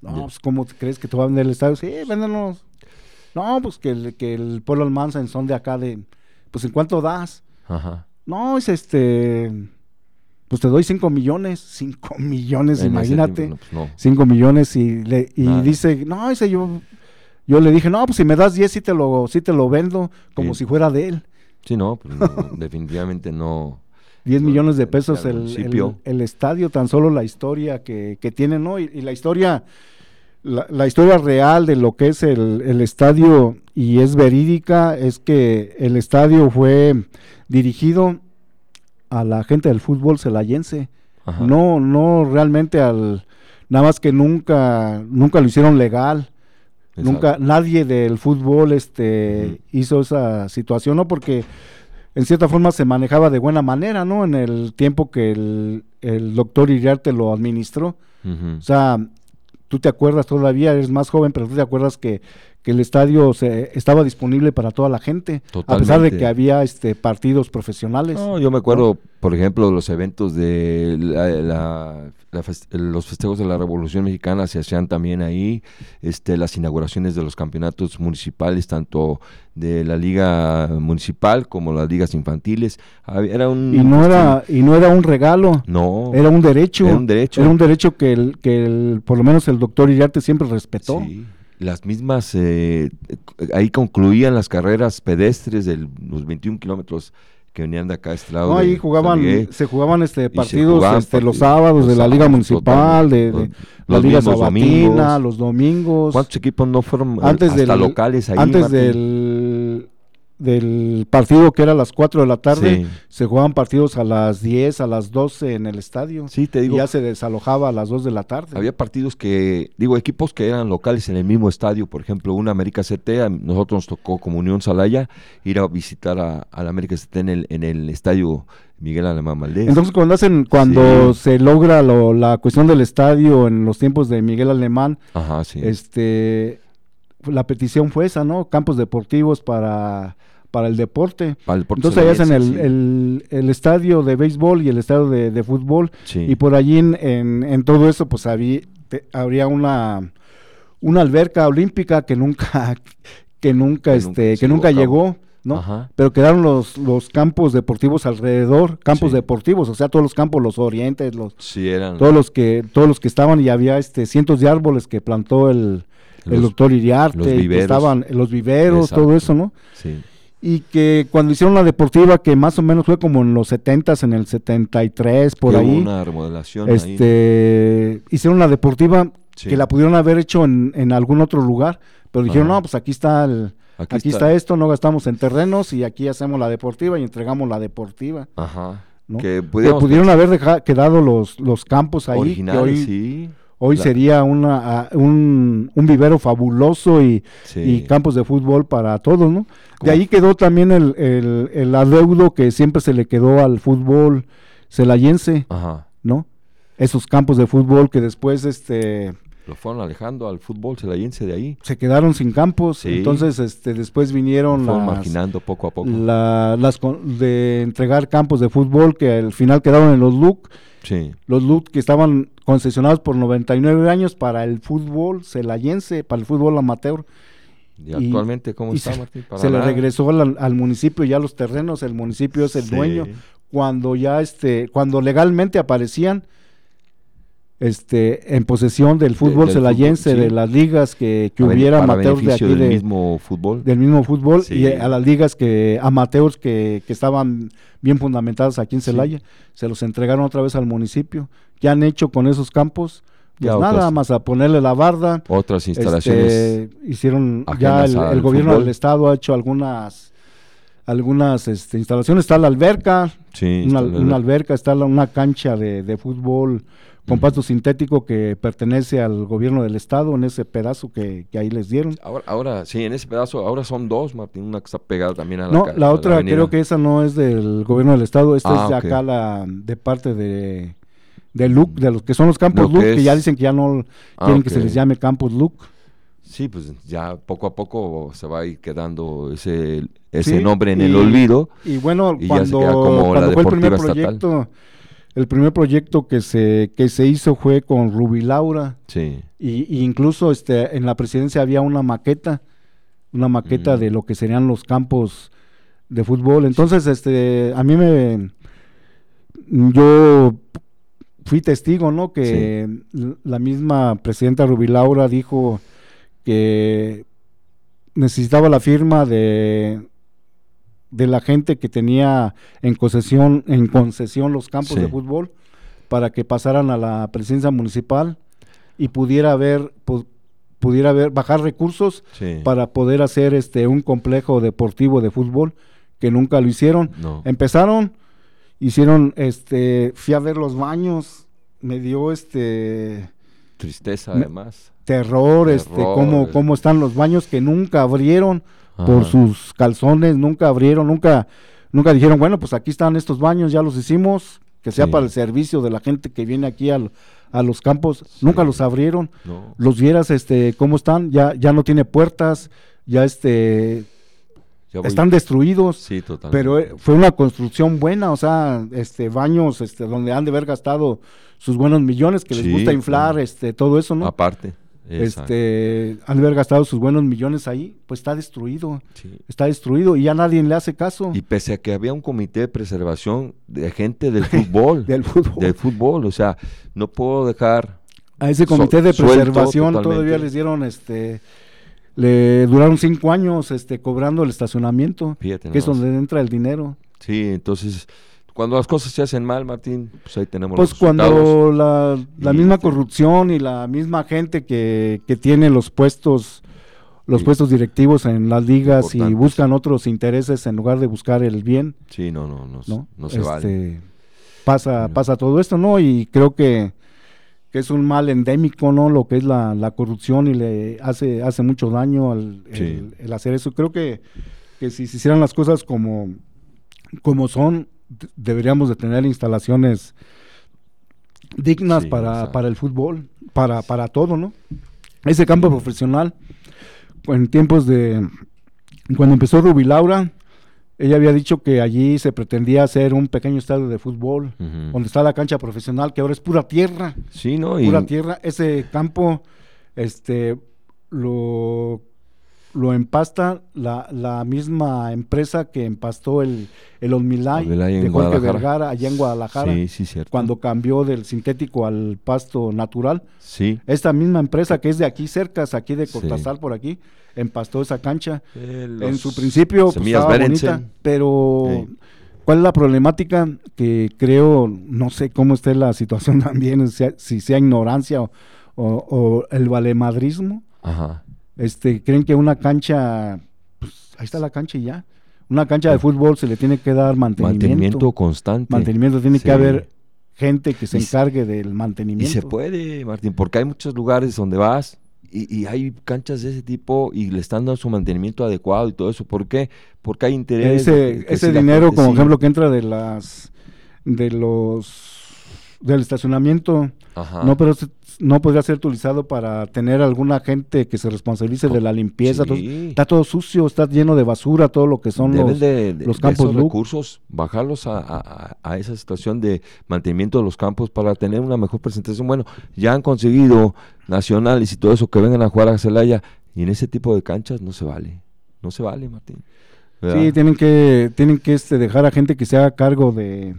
Speaker 3: No, pues ¿cómo crees que te va a vender el estadio? Sí, véndenos. No, pues que el, que el Polo Almanza en son de acá de, pues ¿en cuánto das?
Speaker 4: Ajá.
Speaker 3: No, es este, pues te doy 5 millones, 5 millones, imagínate. 5 pues millones y, le, y dice, no, ese yo, Yo le dije, no, pues si me das 10 sí te lo, sí te lo vendo, como
Speaker 4: Sí.
Speaker 3: si fuera de él.
Speaker 4: Sí, no, pues, no, definitivamente no.
Speaker 3: 10
Speaker 4: No,
Speaker 3: millones de pesos el- el estadio, tan solo la historia que, que tiene, ¿no? Y, y la historia, la, la historia real de lo que es el, el estadio y es verídica, es que el estadio fue dirigido a la gente del fútbol celayense,
Speaker 4: Ajá.
Speaker 3: no, no realmente al, nada más que nunca, nunca lo hicieron legal.
Speaker 4: Exacto.
Speaker 3: Nunca, nadie del fútbol este, hizo esa situación, ¿no? Porque en cierta forma se manejaba de buena manera, ¿no? En el tiempo que el, el doctor Iriarte lo administró. O sea, tú te acuerdas todavía, eres más joven, pero tú te acuerdas que, que el estadio se, estaba disponible para toda la gente, a pesar de que había este partidos profesionales.
Speaker 4: No, yo me acuerdo, por ejemplo, los eventos de la- la- los festejos de la Revolución Mexicana se hacían también ahí, este, las inauguraciones de los campeonatos municipales, tanto de la liga municipal como las ligas infantiles. Era un
Speaker 3: y no era, y no era un regalo,
Speaker 4: no,
Speaker 3: era un derecho.
Speaker 4: Era un derecho.
Speaker 3: Era un derecho que, el, que el, por lo menos el doctor Iriarte siempre respetó.
Speaker 4: Sí, las mismas, eh, ahí concluían las carreras pedestres de los 21 kilómetros que venían de acá a este lado.
Speaker 3: No,
Speaker 4: de
Speaker 3: ahí jugaban, se jugaban este partidos
Speaker 4: jugaban
Speaker 3: este, los sábados de la
Speaker 4: los
Speaker 3: Liga Municipal, de, de
Speaker 4: totalmente.
Speaker 3: la
Speaker 4: Los
Speaker 3: Liga Sabatina,
Speaker 4: domingos.
Speaker 3: los domingos.
Speaker 4: ¿Cuántos equipos no fueron eh,
Speaker 3: Antes
Speaker 4: hasta
Speaker 3: del,
Speaker 4: locales ahí?
Speaker 3: antes
Speaker 4: Martín?
Speaker 3: del, del partido que era a las 4 de la tarde,
Speaker 4: Sí.
Speaker 3: se jugaban partidos a las 10, a las 12 en el estadio.
Speaker 4: Sí, te
Speaker 3: y
Speaker 4: digo,
Speaker 3: ya se desalojaba a las 2 de la tarde.
Speaker 4: había partidos que, digo, equipos que eran locales en el mismo estadio, por ejemplo, una América CT, a nosotros nos tocó como Unión Salaya ir a visitar a, a la América CT en el, en el estadio Miguel Alemán Valdés.
Speaker 3: Entonces cuando hacen, cuando
Speaker 4: Sí.
Speaker 3: se logra lo- la cuestión del estadio en los tiempos de Miguel Alemán,
Speaker 4: Ajá, sí.
Speaker 3: este la petición fue esa, ¿no? Campos deportivos para, para el deporte.
Speaker 4: Para el deporte
Speaker 3: Entonces ahí hacen el,
Speaker 4: celayense, sí.
Speaker 3: el, el estadio de béisbol y el estadio de, de fútbol.
Speaker 4: Sí.
Speaker 3: Y por allí en, en, en todo eso, pues había, te- habría una, una alberca olímpica que nunca, que nunca,
Speaker 4: Que
Speaker 3: este,
Speaker 4: nunca
Speaker 3: que nunca llegó, ¿no?
Speaker 4: Ajá.
Speaker 3: Pero quedaron los, los campos deportivos alrededor, campos
Speaker 4: Sí.
Speaker 3: deportivos, o sea, todos los campos, los orientes, los,
Speaker 4: Sí, eran
Speaker 3: todos los que, todos los que estaban y había este cientos de árboles que plantó el, el
Speaker 4: los-
Speaker 3: doctor Iriarte,
Speaker 4: los viveros.
Speaker 3: estaban los viveros, todo eso, ¿no?
Speaker 4: Sí.
Speaker 3: Y que cuando hicieron la deportiva, que más o menos fue como en los 70s, en el 73, por
Speaker 4: Que hubo
Speaker 3: ahí,
Speaker 4: una remodelación ahí.
Speaker 3: este, hicieron la deportiva
Speaker 4: Sí.
Speaker 3: que la pudieron haber hecho en, en algún otro lugar, pero dijeron,
Speaker 4: Ajá.
Speaker 3: no, pues aquí está el,
Speaker 4: Aquí,
Speaker 3: aquí, está. esto, no gastamos en terrenos y aquí hacemos la deportiva y entregamos la deportiva.
Speaker 4: Ajá.
Speaker 3: ¿no?
Speaker 4: Que
Speaker 3: pudieron haber deja- quedado los, los campos ahí, que
Speaker 4: originales,
Speaker 3: hoy,
Speaker 4: sí.
Speaker 3: Hoy sería una, un, un vivero fabuloso y,
Speaker 4: sí.
Speaker 3: y campos de fútbol para todos, ¿no? De ahí quedó también el, el, el adeudo que siempre se le quedó al fútbol celayense,
Speaker 4: Ajá.
Speaker 3: ¿no? Esos campos de fútbol que después este
Speaker 4: Lo fueron alejando al fútbol celayense de ahí.
Speaker 3: se quedaron sin campos,
Speaker 4: Sí.
Speaker 3: entonces este después vinieron las,
Speaker 4: marginando poco a poco.
Speaker 3: la- las de entregar campos de fútbol que al final quedaron en los LUC,
Speaker 4: Sí.
Speaker 3: los LUC que estaban concesionados por 99 años para el fútbol celayense, para el fútbol amateur.
Speaker 4: ¿Y, actualmente cómo
Speaker 3: y
Speaker 4: está,
Speaker 3: se,
Speaker 4: Martín? Para
Speaker 3: se le regresó al, al municipio ya los terrenos, el municipio es el
Speaker 4: Sí.
Speaker 3: dueño. Cuando ya este, cuando legalmente aparecían este en posesión del fútbol
Speaker 4: del
Speaker 3: celayense,
Speaker 4: fútbol, sí.
Speaker 3: de las ligas que, que hubiera
Speaker 4: para
Speaker 3: amateurs de aquí
Speaker 4: del
Speaker 3: de,
Speaker 4: mismo fútbol.
Speaker 3: del mismo fútbol
Speaker 4: Sí.
Speaker 3: y a las ligas que amateurs que, que estaban bien fundamentadas aquí en
Speaker 4: Sí.
Speaker 3: Celaya, se los entregaron otra vez al municipio. ¿Qué han hecho con esos campos? Pues
Speaker 4: Ya
Speaker 3: nada
Speaker 4: otras-
Speaker 3: más a ponerle la barda.
Speaker 4: Otras instalaciones.
Speaker 3: Este, hicieron ya el, gobierno
Speaker 4: fútbol.
Speaker 3: del estado ha hecho algunas algunas este, instalaciones está la alberca
Speaker 4: sí,
Speaker 3: una,
Speaker 4: está la-
Speaker 3: una alberca está la- una cancha de, de fútbol con pasto sintético que pertenece al gobierno del estado en ese pedazo que, que ahí les dieron
Speaker 4: Ahora, ahora, sí, en ese pedazo, ahora son dos, Martín. Una que está pegada también a la
Speaker 3: no la otra creo que esa no es del gobierno del estado esta
Speaker 4: Ah,
Speaker 3: es de
Speaker 4: ok.
Speaker 3: acá la de parte de de LUC, de los que son los campos
Speaker 4: Lo que
Speaker 3: ya dicen que ya no
Speaker 4: Ah,
Speaker 3: quieren que se les llame campos LUC.
Speaker 4: Sí, pues ya poco a poco se va a ir quedando ese, ese
Speaker 3: Sí,
Speaker 4: nombre en
Speaker 3: y-
Speaker 4: el olvido.
Speaker 3: Y bueno,
Speaker 4: Y
Speaker 3: cuando, cuando fue el primer
Speaker 4: estatal.
Speaker 3: proyecto, el primer proyecto que se, que se hizo fue con Ruby Laura.
Speaker 4: Sí.
Speaker 3: Y, y incluso este, en la presidencia había una maqueta, una maqueta
Speaker 4: Mm.
Speaker 3: de lo que serían los campos de fútbol. Entonces, este, a mí me, yo fui testigo, ¿no? Que la misma presidenta Ruby Laura dijo que necesitaba la firma de de la gente que tenía en concesión en concesión los campos
Speaker 4: Sí.
Speaker 3: de fútbol para que pasaran a la presidencia municipal y pudiera haber pu- pudiera haber bajar recursos
Speaker 4: Sí.
Speaker 3: para poder hacer este un complejo deportivo de fútbol que nunca lo hicieron.
Speaker 4: No.
Speaker 3: Empezaron, hicieron este fui a ver los baños, me dio este
Speaker 4: Tristeza,
Speaker 3: Me-
Speaker 4: además.
Speaker 3: terror, este
Speaker 4: Terror,
Speaker 3: cómo
Speaker 4: eh.
Speaker 3: cómo están los baños que nunca abrieron por sus calzones, nunca abrieron, nunca nunca dijeron, bueno, pues aquí están estos baños, ya los hicimos, que sea
Speaker 4: Sí.
Speaker 3: para el servicio de la gente que viene aquí al- a los campos,
Speaker 4: Sí.
Speaker 3: nunca los abrieron.
Speaker 4: No.
Speaker 3: Los vieras este cómo están, ya ya no tiene puertas, ya este están destruidos.
Speaker 4: Sí.
Speaker 3: Pero eh, fue una construcción buena, o sea, este baños este donde han de haber gastado sus buenos millones que les
Speaker 4: Sí,
Speaker 3: gusta inflar, este todo eso, ¿no?
Speaker 4: Aparte. Exacto.
Speaker 3: Este han de haber gastado sus buenos millones ahí, pues está destruido.
Speaker 4: Sí.
Speaker 3: Está destruido y ya nadie le hace caso
Speaker 4: Y pese a que había un comité de preservación de gente del fútbol,
Speaker 3: del fútbol.
Speaker 4: del fútbol, o sea, no puedo dejar
Speaker 3: a ese comité de preservación todavía les dieron este le duraron cinco años este cobrando el estacionamiento,
Speaker 4: Fíjate
Speaker 3: que es donde entra el dinero.
Speaker 4: Sí, entonces, cuando las cosas se hacen mal, Martín, pues ahí tenemos
Speaker 3: Pues
Speaker 4: los
Speaker 3: cuando la, la
Speaker 4: Y
Speaker 3: misma
Speaker 4: te-
Speaker 3: corrupción y la misma gente que, que tiene los puestos los
Speaker 4: Sí.
Speaker 3: puestos directivos en las ligas y buscan otros intereses en lugar de buscar el bien,
Speaker 4: Sí, no, no, no,
Speaker 3: ¿no?
Speaker 4: no se vale.
Speaker 3: Este, Pasa,
Speaker 4: Bueno.
Speaker 3: pasa todo esto, ¿no? Y creo que, que es un mal endémico, ¿no? Lo que es la, la corrupción y le hace, hace mucho daño al,
Speaker 4: Sí.
Speaker 3: el, el hacer eso. Creo que, que si se hicieran las cosas como, como son, deberíamos de tener instalaciones dignas
Speaker 4: Sí,
Speaker 3: para,
Speaker 4: o sea.
Speaker 3: para el fútbol, para, para todo, ¿no? Ese campo profesional, en tiempos de, cuando empezó Rubi Laura, ella había dicho que allí se pretendía hacer un pequeño estadio de fútbol, donde está la cancha profesional, que ahora es pura tierra,
Speaker 4: Sí, ¿no? Y,
Speaker 3: pura tierra. Ese campo, este, lo, lo empasta la, la misma empresa que empastó el, el de Jorge. Vergara allá en Guadalajara,
Speaker 4: Sí, sí, cierto.
Speaker 3: cuando cambió del sintético al pasto natural.
Speaker 4: Sí.
Speaker 3: Esta misma empresa que es de aquí cerca, aquí de
Speaker 4: Sí.
Speaker 3: Cortázar por aquí, empastó esa cancha.
Speaker 4: Eh,
Speaker 3: En su principio pues,
Speaker 4: semillas
Speaker 3: estaba bonita, pero
Speaker 4: Sí.
Speaker 3: ¿cuál es la problemática? Que creo, no sé cómo esté la situación también, sea- si sea ignorancia o, o- o el valemadrismo.
Speaker 4: Ajá.
Speaker 3: Este, creen que una cancha, pues ahí está la cancha y ya. Una cancha de fútbol se le tiene que dar mantenimiento.
Speaker 4: Mantenimiento constante.
Speaker 3: Mantenimiento, tiene
Speaker 4: Sí.
Speaker 3: que haber gente que se
Speaker 4: Y
Speaker 3: encargue del
Speaker 4: Y
Speaker 3: mantenimiento.
Speaker 4: se puede, Martín, porque hay muchos lugares donde vas y, y hay canchas de ese tipo y le están dando su mantenimiento adecuado y todo eso. ¿Por qué? Porque hay interés.
Speaker 3: ese
Speaker 4: que- que
Speaker 3: ese dinero como
Speaker 4: sí.
Speaker 3: ejemplo que entra de las de los del estacionamiento
Speaker 4: Ajá.
Speaker 3: no pero se- no podría ser utilizado para tener alguna gente que se responsabilice de la limpieza está todo sucio está lleno de basura todo lo que son
Speaker 4: Deben
Speaker 3: los
Speaker 4: de, de-
Speaker 3: los
Speaker 4: de
Speaker 3: campos
Speaker 4: esos
Speaker 3: look.
Speaker 4: recursos, bajarlos a, a- esa situación de mantenimiento de los campos para tener una mejor presentación. Bueno, ya han conseguido nacionales y todo eso que vengan a jugar a Celaya y en ese tipo de canchas no se vale. No se vale, Martín. ¿Verdad?
Speaker 3: sí tienen que tienen que este dejar a gente que se haga cargo de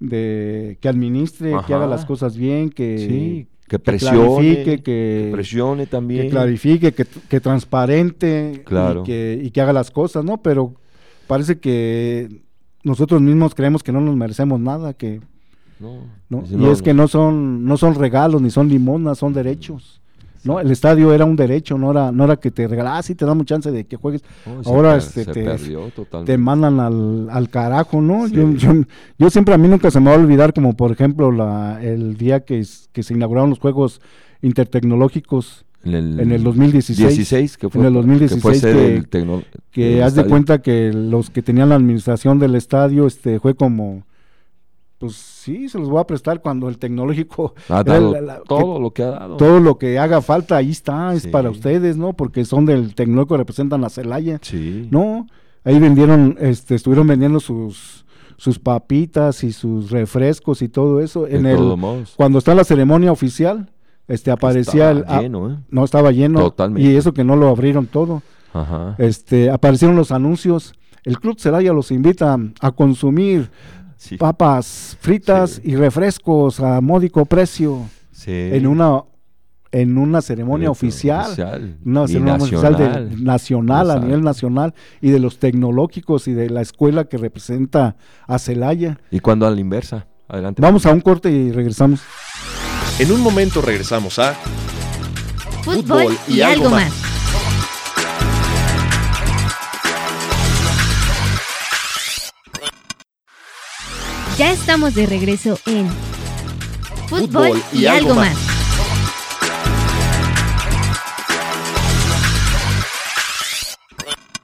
Speaker 3: de que administre que haga las cosas bien que
Speaker 4: Sí, que presione, que,
Speaker 3: que-
Speaker 4: presione también.
Speaker 3: que clarifique, que, que transparente
Speaker 4: Claro.
Speaker 3: y, que, y que haga las cosas, ¿no? Pero parece que nosotros mismos creemos que no nos merecemos nada, que
Speaker 4: No,
Speaker 3: y es que no son no son regalos ni son limonas, son derechos. ¿No? El estadio era un derecho, no era no era que te regalas sí te damos chance de que juegues, ahora, este, te- te mandan al, al carajo, ¿no?
Speaker 4: Sí.
Speaker 3: Yo, yo, yo siempre a mí nunca se me va a olvidar como por ejemplo la el día que, que se inauguraron los juegos intertecnológicos
Speaker 4: en el,
Speaker 3: en el 2016
Speaker 4: 16, que fue,
Speaker 3: en el
Speaker 4: que
Speaker 3: 2016
Speaker 4: fue sede
Speaker 3: que- que
Speaker 4: del
Speaker 3: haz de cuenta que los que tenían la administración del estadio este fue como pues sí se los voy a prestar cuando el tecnológico
Speaker 4: Ha
Speaker 3: era
Speaker 4: dado
Speaker 3: la- la-
Speaker 4: todo
Speaker 3: que
Speaker 4: lo que ha dado.
Speaker 3: todo lo que haga falta ahí está es
Speaker 4: Sí.
Speaker 3: para ustedes no porque son del tecnológico representan a Celaya
Speaker 4: Sí.
Speaker 3: no ahí vendieron este estuvieron vendiendo sus sus papitas y sus refrescos y todo eso
Speaker 4: de
Speaker 3: en el
Speaker 4: modos.
Speaker 3: cuando está la ceremonia oficial este aparecía el
Speaker 4: Estaba
Speaker 3: ah,
Speaker 4: lleno, ¿eh?
Speaker 3: no estaba lleno
Speaker 4: Totalmente.
Speaker 3: y eso que no lo abrieron todo
Speaker 4: Ajá.
Speaker 3: este, aparecieron los anuncios. El Club Celaya los invita a consumir
Speaker 4: Sí.
Speaker 3: papas fritas
Speaker 4: Sí.
Speaker 3: y refrescos a módico precio
Speaker 4: Sí.
Speaker 3: en una en una ceremonia oficial,
Speaker 4: oficial
Speaker 3: una
Speaker 4: y
Speaker 3: ceremonia oficial de-
Speaker 4: nacional.
Speaker 3: nacional, a nivel nacional, y de los tecnológicos y de la escuela que representa a Celaya.
Speaker 4: Y cuando a la inversa. Adelante.
Speaker 3: Vamos a un corte y regresamos.
Speaker 1: En un momento regresamos a
Speaker 2: Fútbol y, algo más. Ya estamos de regreso en Fútbol, y, algo más.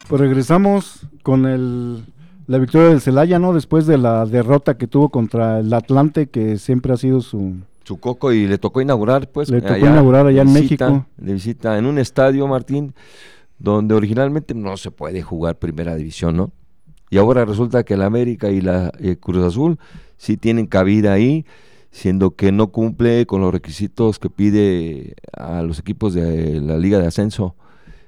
Speaker 3: Pues regresamos con el, la victoria del Celaya, ¿no? Después de la derrota que tuvo contra el Atlante, que siempre ha sido su...
Speaker 4: su coco y le tocó inaugurar, pues.
Speaker 3: Le tocó inaugurar allá en
Speaker 4: visita,
Speaker 3: México.
Speaker 4: De visita en un estadio, Martín, donde originalmente no se puede jugar primera división, ¿no? Y ahora resulta que la América y la eh, Cruz Azul sí tienen cabida ahí, siendo que no cumple con los requisitos que pide a los equipos de la Liga de Ascenso.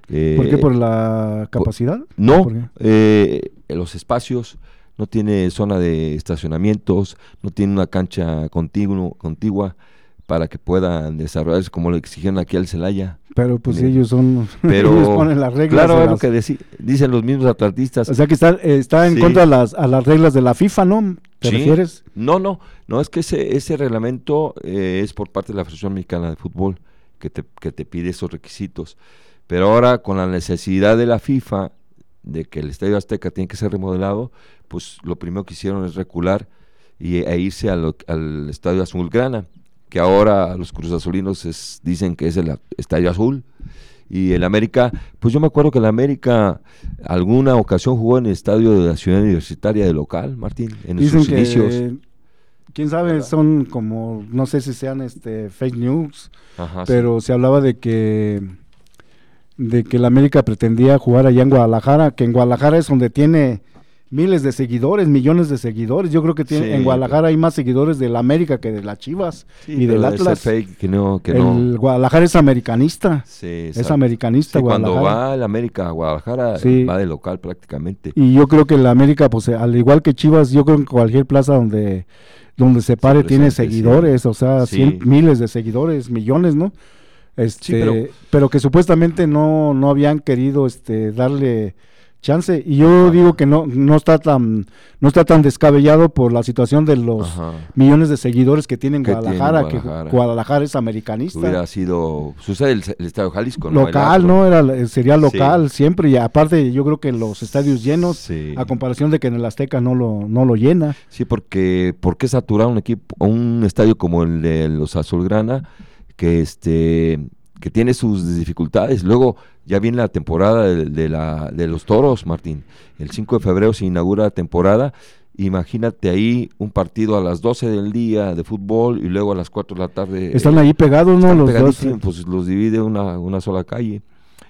Speaker 3: ¿Por qué?
Speaker 4: Eh,
Speaker 3: ¿Por la capacidad?
Speaker 4: no, eh, los espacios, no tiene zona de estacionamientos, no tiene una cancha contiguo, contigua para que puedan desarrollarse como lo exigieron aquí al Celaya.
Speaker 3: Pero pues ellos son...
Speaker 4: Pero
Speaker 3: ellos ponen las reglas.
Speaker 4: claro, es lo que dicen los mismos atletistas.
Speaker 3: O sea que está, está en
Speaker 4: Sí.
Speaker 3: contra de las, a las reglas de la FIFA, ¿no? ¿Te
Speaker 4: Sí.
Speaker 3: refieres?
Speaker 4: No, no, no es que ese, ese reglamento eh, es por parte de la Federación Mexicana de Fútbol que te, que te pide esos requisitos. Pero ahora con la necesidad de la FIFA de que el Estadio Azteca tiene que ser remodelado, pues lo primero que hicieron es recular y, e irse lo- al Estadio Azulgrana, que ahora los Cruz Azulinos es- dicen que es el Estadio Azul. Y el América, pues yo me acuerdo que el América alguna ocasión jugó en el estadio de la ciudad universitaria de local, Martín, en
Speaker 3: Dicen
Speaker 4: sus
Speaker 3: que...
Speaker 4: inicios.
Speaker 3: Quién sabe, son como, no sé si sean este fake news,
Speaker 4: Ajá, sí.
Speaker 3: pero se hablaba de que de que la América pretendía jugar allá en Guadalajara, que en Guadalajara es donde tiene miles de seguidores, millones de seguidores. Yo creo que tiene,
Speaker 4: Sí,
Speaker 3: en Guadalajara hay más seguidores de la América que de las Chivas
Speaker 4: Sí,
Speaker 3: y del Atlas.
Speaker 4: fake, que no, que
Speaker 3: el
Speaker 4: no.
Speaker 3: Guadalajara es americanista,
Speaker 4: Sí,
Speaker 3: es americanista
Speaker 4: cuando va el América a Guadalajara,
Speaker 3: Sí.
Speaker 4: va de local prácticamente.
Speaker 3: Y yo creo que la América, pues al igual que Chivas, yo creo que cualquier plaza donde donde se pare tiene seguidores, o sea, cien- miles de seguidores, millones, ¿no? Este,
Speaker 4: pero-
Speaker 3: pero, que supuestamente no no habían querido este darle chance y yo
Speaker 4: Ajá.
Speaker 3: digo que no no está tan no está tan descabellado por la situación de los
Speaker 4: Ajá.
Speaker 3: millones de seguidores que tiene en
Speaker 4: Que tiene
Speaker 3: Guadalajara, que
Speaker 4: Guadalajara.
Speaker 3: Guadalajara es americanista.
Speaker 4: Hubiera sido. Sucede el, el Estadio Jalisco, ¿no?
Speaker 3: Local. ¿no? Era, sería
Speaker 4: Sí.
Speaker 3: local siempre y aparte yo creo que los estadios llenos
Speaker 4: Sí.
Speaker 3: a comparación de que en el Azteca no lo, no lo llena.
Speaker 4: Sí, porque ¿por qué saturar un equipo, un estadio como el de los Azulgrana que este que tiene sus dificultades? Luego ya viene la temporada de, de la de los Toros, Martín. El 5 de febrero se inaugura la temporada. Imagínate ahí un partido a las 12 del día de fútbol y luego a las 4 de la tarde.
Speaker 3: Están ahí pegados, ¿no? Los dos.
Speaker 4: pues los divide una, una sola calle.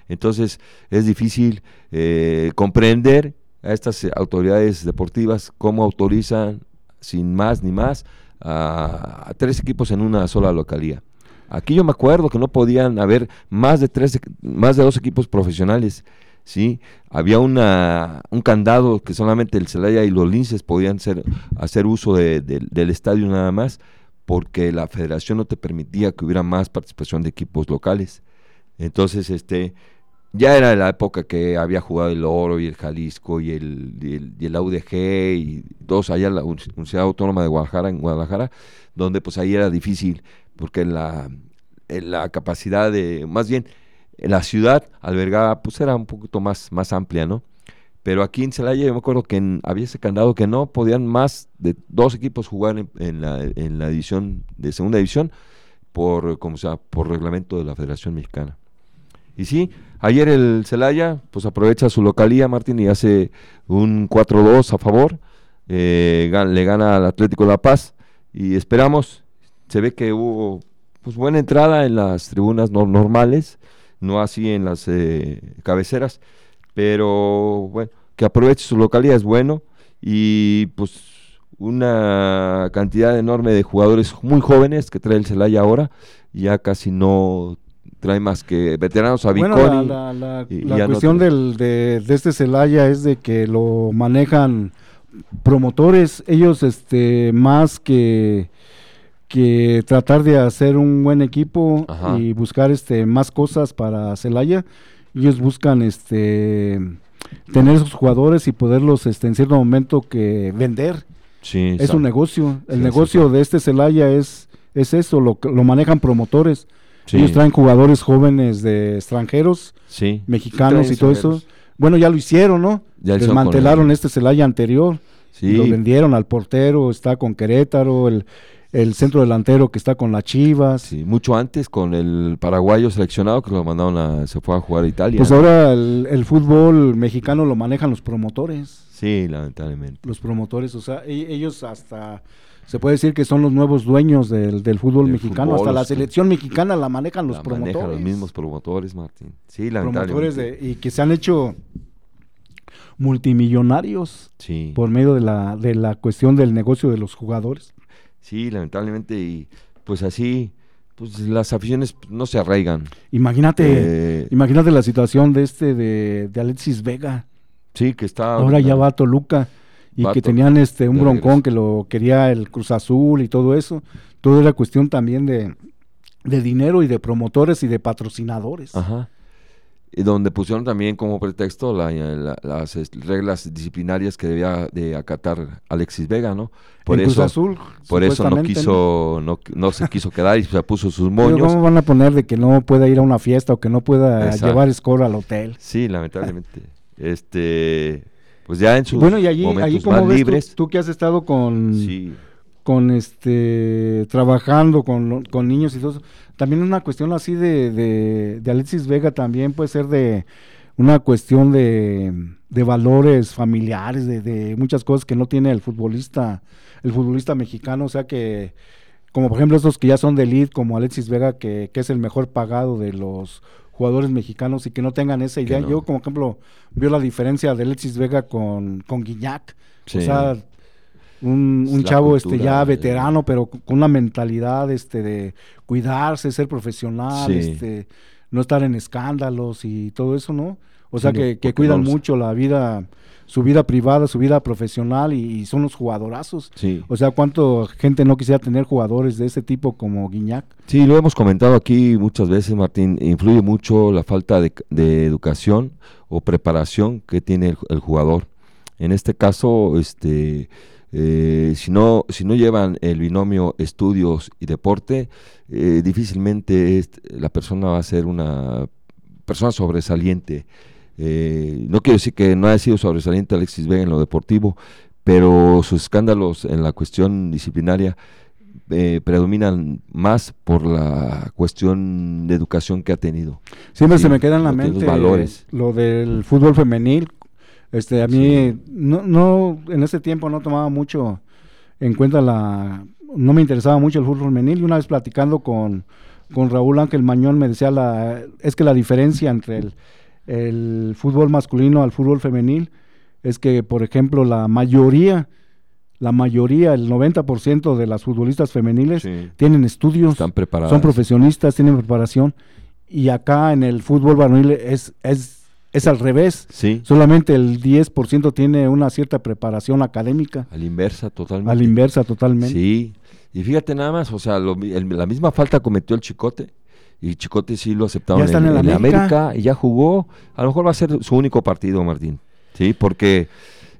Speaker 4: Entonces es difícil eh, comprender a estas eh, autoridades deportivas cómo autorizan sin más ni más a, a tres equipos en una sola localía. Aquí yo me acuerdo que no podían haber más de tres, más de dos equipos profesionales. Sí, había una, un candado que solamente el Celaya y los Linces podían ser, hacer uso de- del- estadio nada más, porque la federación no te permitía que hubiera más participación de equipos locales. Entonces, este, ya era la época que había jugado el Oro y el Jalisco y el, y el, y y todos allá en la Uni- Universidad Autónoma de Guadalajara, en Guadalajara, donde pues ahí era difícil, porque la, en la capacidad de, más bien, en la ciudad albergaba, pues era un poquito más, más amplia, ¿no? Pero aquí en Celaya yo me acuerdo que en- había ese candado que no podían más de dos equipos jugar en, la, en la división de segunda división por, como sea, por reglamento de la Federación Mexicana. Y sí, ayer el Celaya pues aprovecha su localía, Martín, y hace un 4-2 a favor, eh, le gana al Atlético La Paz y esperamos, se ve que hubo pues buena entrada en las tribunas no- normales, no así en las eh, cabeceras, pero bueno, que aproveche su localidad es bueno y pues una cantidad enorme de jugadores muy jóvenes que trae el Celaya ahora, ya casi no trae más que veteranos a
Speaker 3: Bueno,
Speaker 4: Viconi.
Speaker 3: la, la- la-
Speaker 4: y-
Speaker 3: la
Speaker 4: y ya no
Speaker 3: cuestión del, de, de este Celaya es de que lo manejan promotores, ellos este más que que tratar de hacer un buen equipo
Speaker 4: Ajá.
Speaker 3: y buscar este más cosas para Celaya. Ellos buscan este tener esos jugadores y poderlos este en cierto momento que vender.
Speaker 4: Sí,
Speaker 3: Es un negocio. El
Speaker 4: Sí,
Speaker 3: negocio de este Celaya es es eso, lo, lo manejan promotores. Ellos traen jugadores jóvenes de extranjeros,
Speaker 4: sí.
Speaker 3: mexicanos y todo eso. Bueno, ya lo hicieron, ¿no?
Speaker 4: Ya
Speaker 3: Desmantelaron
Speaker 4: el-
Speaker 3: este Celaya anterior.
Speaker 4: Sí,
Speaker 3: Lo vendieron al portero, está con Querétaro, el, el centro delantero que está con las Chivas.
Speaker 4: sí, mucho antes con el paraguayo seleccionado que lo mandaron a, se fue a jugar a Italia.
Speaker 3: Pues ahora el, el fútbol mexicano lo manejan los promotores.
Speaker 4: Sí, lamentablemente.
Speaker 3: Los promotores, o sea, e- ellos hasta se puede decir que son los nuevos dueños del, del fútbol
Speaker 4: Del
Speaker 3: mexicano.
Speaker 4: fútbol,
Speaker 3: hasta la selección mexicana la manejan los
Speaker 4: La
Speaker 3: promotores.
Speaker 4: manejan los mismos promotores, Martín. Sí,
Speaker 3: promotores
Speaker 4: lamentablemente.
Speaker 3: de, y que se han hecho multimillonarios
Speaker 4: Sí,
Speaker 3: por medio de la, de la cuestión del negocio de los jugadores.
Speaker 4: Sí, lamentablemente. Y pues así, pues las aficiones no se arraigan.
Speaker 3: Imagínate,
Speaker 4: Eh,
Speaker 3: imagínate la situación de este de, de Alexis Vega.
Speaker 4: sí, que está.
Speaker 3: Ahora ya va a Toluca y
Speaker 4: Va
Speaker 3: que tenían este un broncón
Speaker 4: regreso.
Speaker 3: que lo quería el Cruz Azul y todo eso. Todo era cuestión también de, de dinero y de promotores y de patrocinadores.
Speaker 4: Ajá. Y donde pusieron también como pretexto la- la- las reglas disciplinarias que debía de acatar Alexis Vega, ¿no? Por
Speaker 3: En
Speaker 4: eso,
Speaker 3: Azul,
Speaker 4: por eso no quiso, no, no se quiso quedar y se puso sus moños.
Speaker 3: ¿Cómo van a poner de que no pueda ir a una fiesta o que no pueda
Speaker 4: Exacto.
Speaker 3: llevar score al hotel?
Speaker 4: Sí, lamentablemente. este, pues ya en sus
Speaker 3: Bueno, y allí,
Speaker 4: momentos
Speaker 3: allí
Speaker 4: más
Speaker 3: ves tú-
Speaker 4: libres.
Speaker 3: tú, que has estado con,
Speaker 4: Sí,
Speaker 3: con este trabajando con, con niños y todo eso, también una cuestión así de, de, de Alexis Vega también puede ser de una cuestión de, de valores familiares, de, de muchas cosas que no tiene el futbolista, el futbolista mexicano, o sea que como por ejemplo estos que ya son de elite, como Alexis Vega, que, que es el mejor pagado de los jugadores mexicanos y que no tengan esa idea.
Speaker 4: no.
Speaker 3: Yo, como ejemplo, veo la diferencia de Alexis Vega con, con Guiñac.
Speaker 4: Sí.
Speaker 3: O sea, un, un chavo este ya
Speaker 4: eh.
Speaker 3: veterano, pero con una mentalidad este de cuidarse, ser profesional,
Speaker 4: Sí.
Speaker 3: este no estar en escándalos y todo eso, ¿no? O sea
Speaker 4: Sí,
Speaker 3: que, que cuidan mucho la vida, su vida privada, su vida profesional y, y son los jugadorazos.
Speaker 4: sí.
Speaker 3: O sea, cuánto gente no quisiera tener jugadores de ese tipo como Guiñac.
Speaker 4: Sí, lo hemos comentado aquí muchas veces, Martín. Influye mucho la falta de, de educación o preparación que tiene el, el jugador. En este caso, este, eh, si no si no llevan el binomio estudios y deporte, eh, difícilmente es- la persona va a ser una persona sobresaliente. Eh, no quiero decir que no haya sido sobresaliente Alexis Vega en lo deportivo, pero sus escándalos en la cuestión disciplinaria eh, predominan más por la cuestión de educación que ha tenido.
Speaker 3: Siempre
Speaker 4: Sí,
Speaker 3: se me queda en la mente
Speaker 4: valores.
Speaker 3: lo del fútbol femenil. Este, a mí no, no, en ese tiempo no tomaba mucho en cuenta la, no me interesaba mucho el fútbol femenil y una vez platicando con, con Raúl Ángel Mañón me decía la, es que la diferencia entre el, el fútbol masculino al fútbol femenil es que, por ejemplo, la mayoría, la mayoría, el 90% de las futbolistas femeniles
Speaker 4: Sí.
Speaker 3: tienen estudios,
Speaker 4: Están preparadas.
Speaker 3: son profesionistas, tienen preparación. Y acá en el fútbol varonil es, es, es al revés.
Speaker 4: Sí,
Speaker 3: Solamente el 10% tiene una cierta preparación académica,
Speaker 4: a la inversa totalmente.
Speaker 3: a la inversa totalmente.
Speaker 4: Sí, y fíjate nada más, o sea, lo el- la misma falta cometió el Chicote. Y Chicote sí lo aceptaron
Speaker 3: Ya está en
Speaker 4: la
Speaker 3: América.
Speaker 4: América y ya jugó. A lo mejor va a ser su único partido, Martín. Sí, porque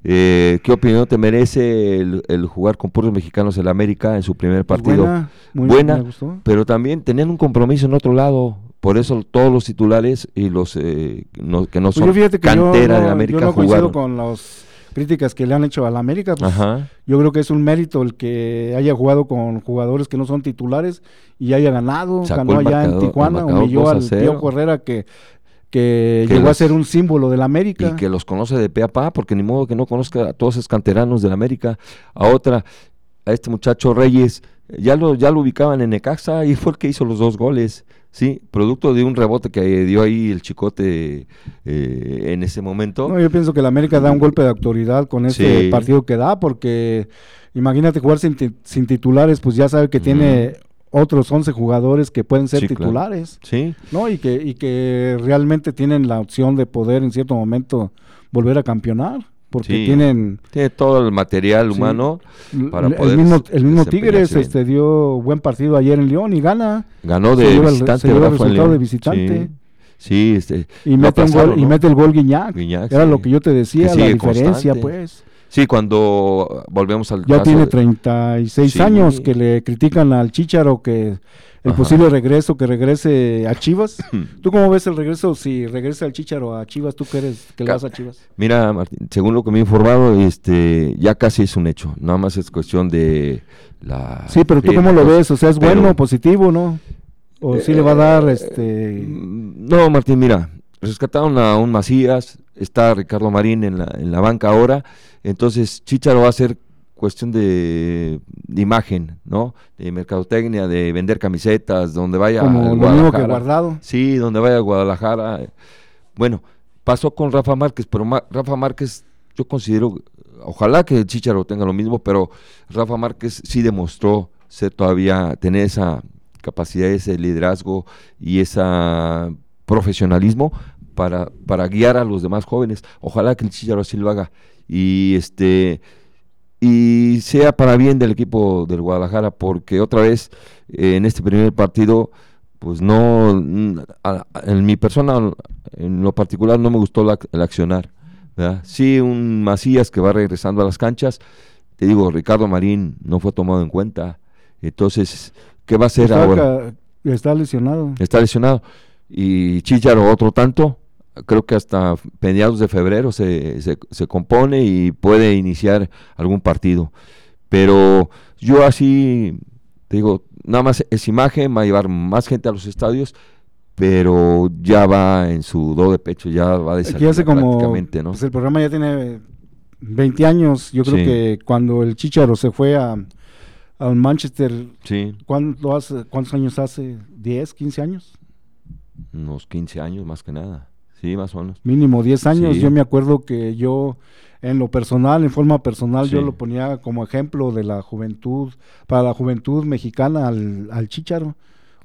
Speaker 4: eh, ¿qué opinión te merece el, el jugar con puros mexicanos en la América en su primer
Speaker 3: Pues
Speaker 4: partido?
Speaker 3: buena, muy
Speaker 4: buena,
Speaker 3: me gustó.
Speaker 4: pero también tenían un compromiso en otro lado. Por eso todos los titulares y los eh, no- que no
Speaker 3: Pues
Speaker 4: son
Speaker 3: yo fíjate que yo
Speaker 4: cantera
Speaker 3: no,
Speaker 4: de América
Speaker 3: yo no coincido con las críticas que le han hecho a la América. pues,
Speaker 4: Ajá.
Speaker 3: yo creo que es un mérito el que haya jugado con jugadores que no son titulares y haya ganado.
Speaker 4: Sacó
Speaker 3: ganó allá
Speaker 4: marcador-
Speaker 3: en Tijuana, humilló
Speaker 4: 2 a
Speaker 3: al
Speaker 4: 0.
Speaker 3: Pío Herrera que, que,
Speaker 4: Que
Speaker 3: llegó a ser un símbolo de la América.
Speaker 4: y que los conoce de pe a pa, porque ni modo que no conozca a todos esos canteranos de la América. A otra, a este muchacho Reyes, ya lo, ya lo ubicaban en Necaxa y fue el que hizo los dos goles, ¿sí? Producto de un rebote que dio ahí el chicote eh, en ese momento.
Speaker 3: No, yo pienso que la América da un golpe de autoridad con este
Speaker 4: Sí.
Speaker 3: partido que da, porque imagínate jugar sin, sin titulares, pues ya sabe que tiene otros 11 jugadores que pueden ser
Speaker 4: Sí, claro.
Speaker 3: titulares,
Speaker 4: Sí,
Speaker 3: ¿no? Y que, y que realmente tienen la opción de poder en cierto momento volver a campeonar. Porque
Speaker 4: Sí.
Speaker 3: tienen
Speaker 4: Tiene todo el material
Speaker 3: Sí.
Speaker 4: humano para
Speaker 3: el
Speaker 4: poder
Speaker 3: mismo, el mismo Tigres
Speaker 4: bien.
Speaker 3: este dio buen partido ayer en León y gana
Speaker 4: Ganó
Speaker 3: se
Speaker 4: de
Speaker 3: lleva el-
Speaker 4: visitante,
Speaker 3: se lleva el de visitante.
Speaker 4: Sí, sí, este,
Speaker 3: y mete un gol
Speaker 4: aplazaron,
Speaker 3: y
Speaker 4: ¿no?
Speaker 3: mete el gol Guiñac.
Speaker 4: Guiñac,
Speaker 3: Era lo que yo te decía, la diferencia
Speaker 4: constante.
Speaker 3: pues.
Speaker 4: Sí, cuando volvemos al
Speaker 3: Ya
Speaker 4: caso
Speaker 3: tiene
Speaker 4: de-
Speaker 3: 36
Speaker 4: Sí.
Speaker 3: años que le critican al Chicharo que el
Speaker 4: Ajá.
Speaker 3: posible regreso, que regrese a Chivas. ¿Tú cómo ves el regreso? Si regresa el Chicharo a Chivas, ¿tú que eres que le vas a Chivas?
Speaker 4: Mira, Martín, según lo que me he informado, este, ya casi es un hecho. Nada más es cuestión de la.
Speaker 3: Sí, pero tú cómo lo ves? O sea, ¿es
Speaker 4: Pero-
Speaker 3: bueno, positivo, no? ¿O sí le va a dar este
Speaker 4: Mm, No, Martín, mira, rescataron a un Macías, está Ricardo Marín en la, en la banca ahora, entonces Chicharo va a ser cuestión de, de imagen, ¿no? De mercadotecnia, de vender camisetas, donde vaya
Speaker 3: como lo mismo que guardado?
Speaker 4: Sí, donde vaya a Guadalajara. Bueno, pasó con Rafa Márquez, pero Ma- Rafa Márquez, yo considero, ojalá que el Chicharo tenga lo mismo, pero Rafa Márquez sí demostró ser todavía, tener esa capacidad, ese liderazgo y ese profesionalismo para, para guiar a los demás jóvenes. Ojalá que el Chicharo así lo haga. Y este y sea para bien del equipo del Guadalajara, porque otra vez eh, en este primer partido, pues no, a- a- en mi persona, en lo particular, no me gustó la- el accionar. ¿verdad? Sí, un Macías que va regresando a las canchas, te digo, Ricardo Marín no fue tomado en cuenta, entonces, ¿qué va a hacer
Speaker 3: Está,
Speaker 4: ahora?
Speaker 3: está lesionado.
Speaker 4: Está lesionado. Y Chicharo otro tanto, creo que hasta mediados de febrero se, se, se compone y puede iniciar algún partido. Pero yo así, te digo, nada más es imagen, va a llevar más gente a los estadios, pero ya va en su do de pecho, ya va de salida
Speaker 3: hace como
Speaker 4: prácticamente, ¿no?
Speaker 3: pues el programa ya tiene 20 años. Yo creo
Speaker 4: Sí.
Speaker 3: que cuando el Chicharo se fue a al Manchester,
Speaker 4: Sí,
Speaker 3: ¿cuánto hace, ¿cuántos años hace? ¿10, 15 años?
Speaker 4: Unos 15 años más que nada. Sí, más o menos.
Speaker 3: Mínimo 10 años.
Speaker 4: Sí.
Speaker 3: Yo me acuerdo que yo, en lo personal, en forma personal, yo lo ponía como ejemplo de la juventud, para la juventud mexicana al, al Chicharo.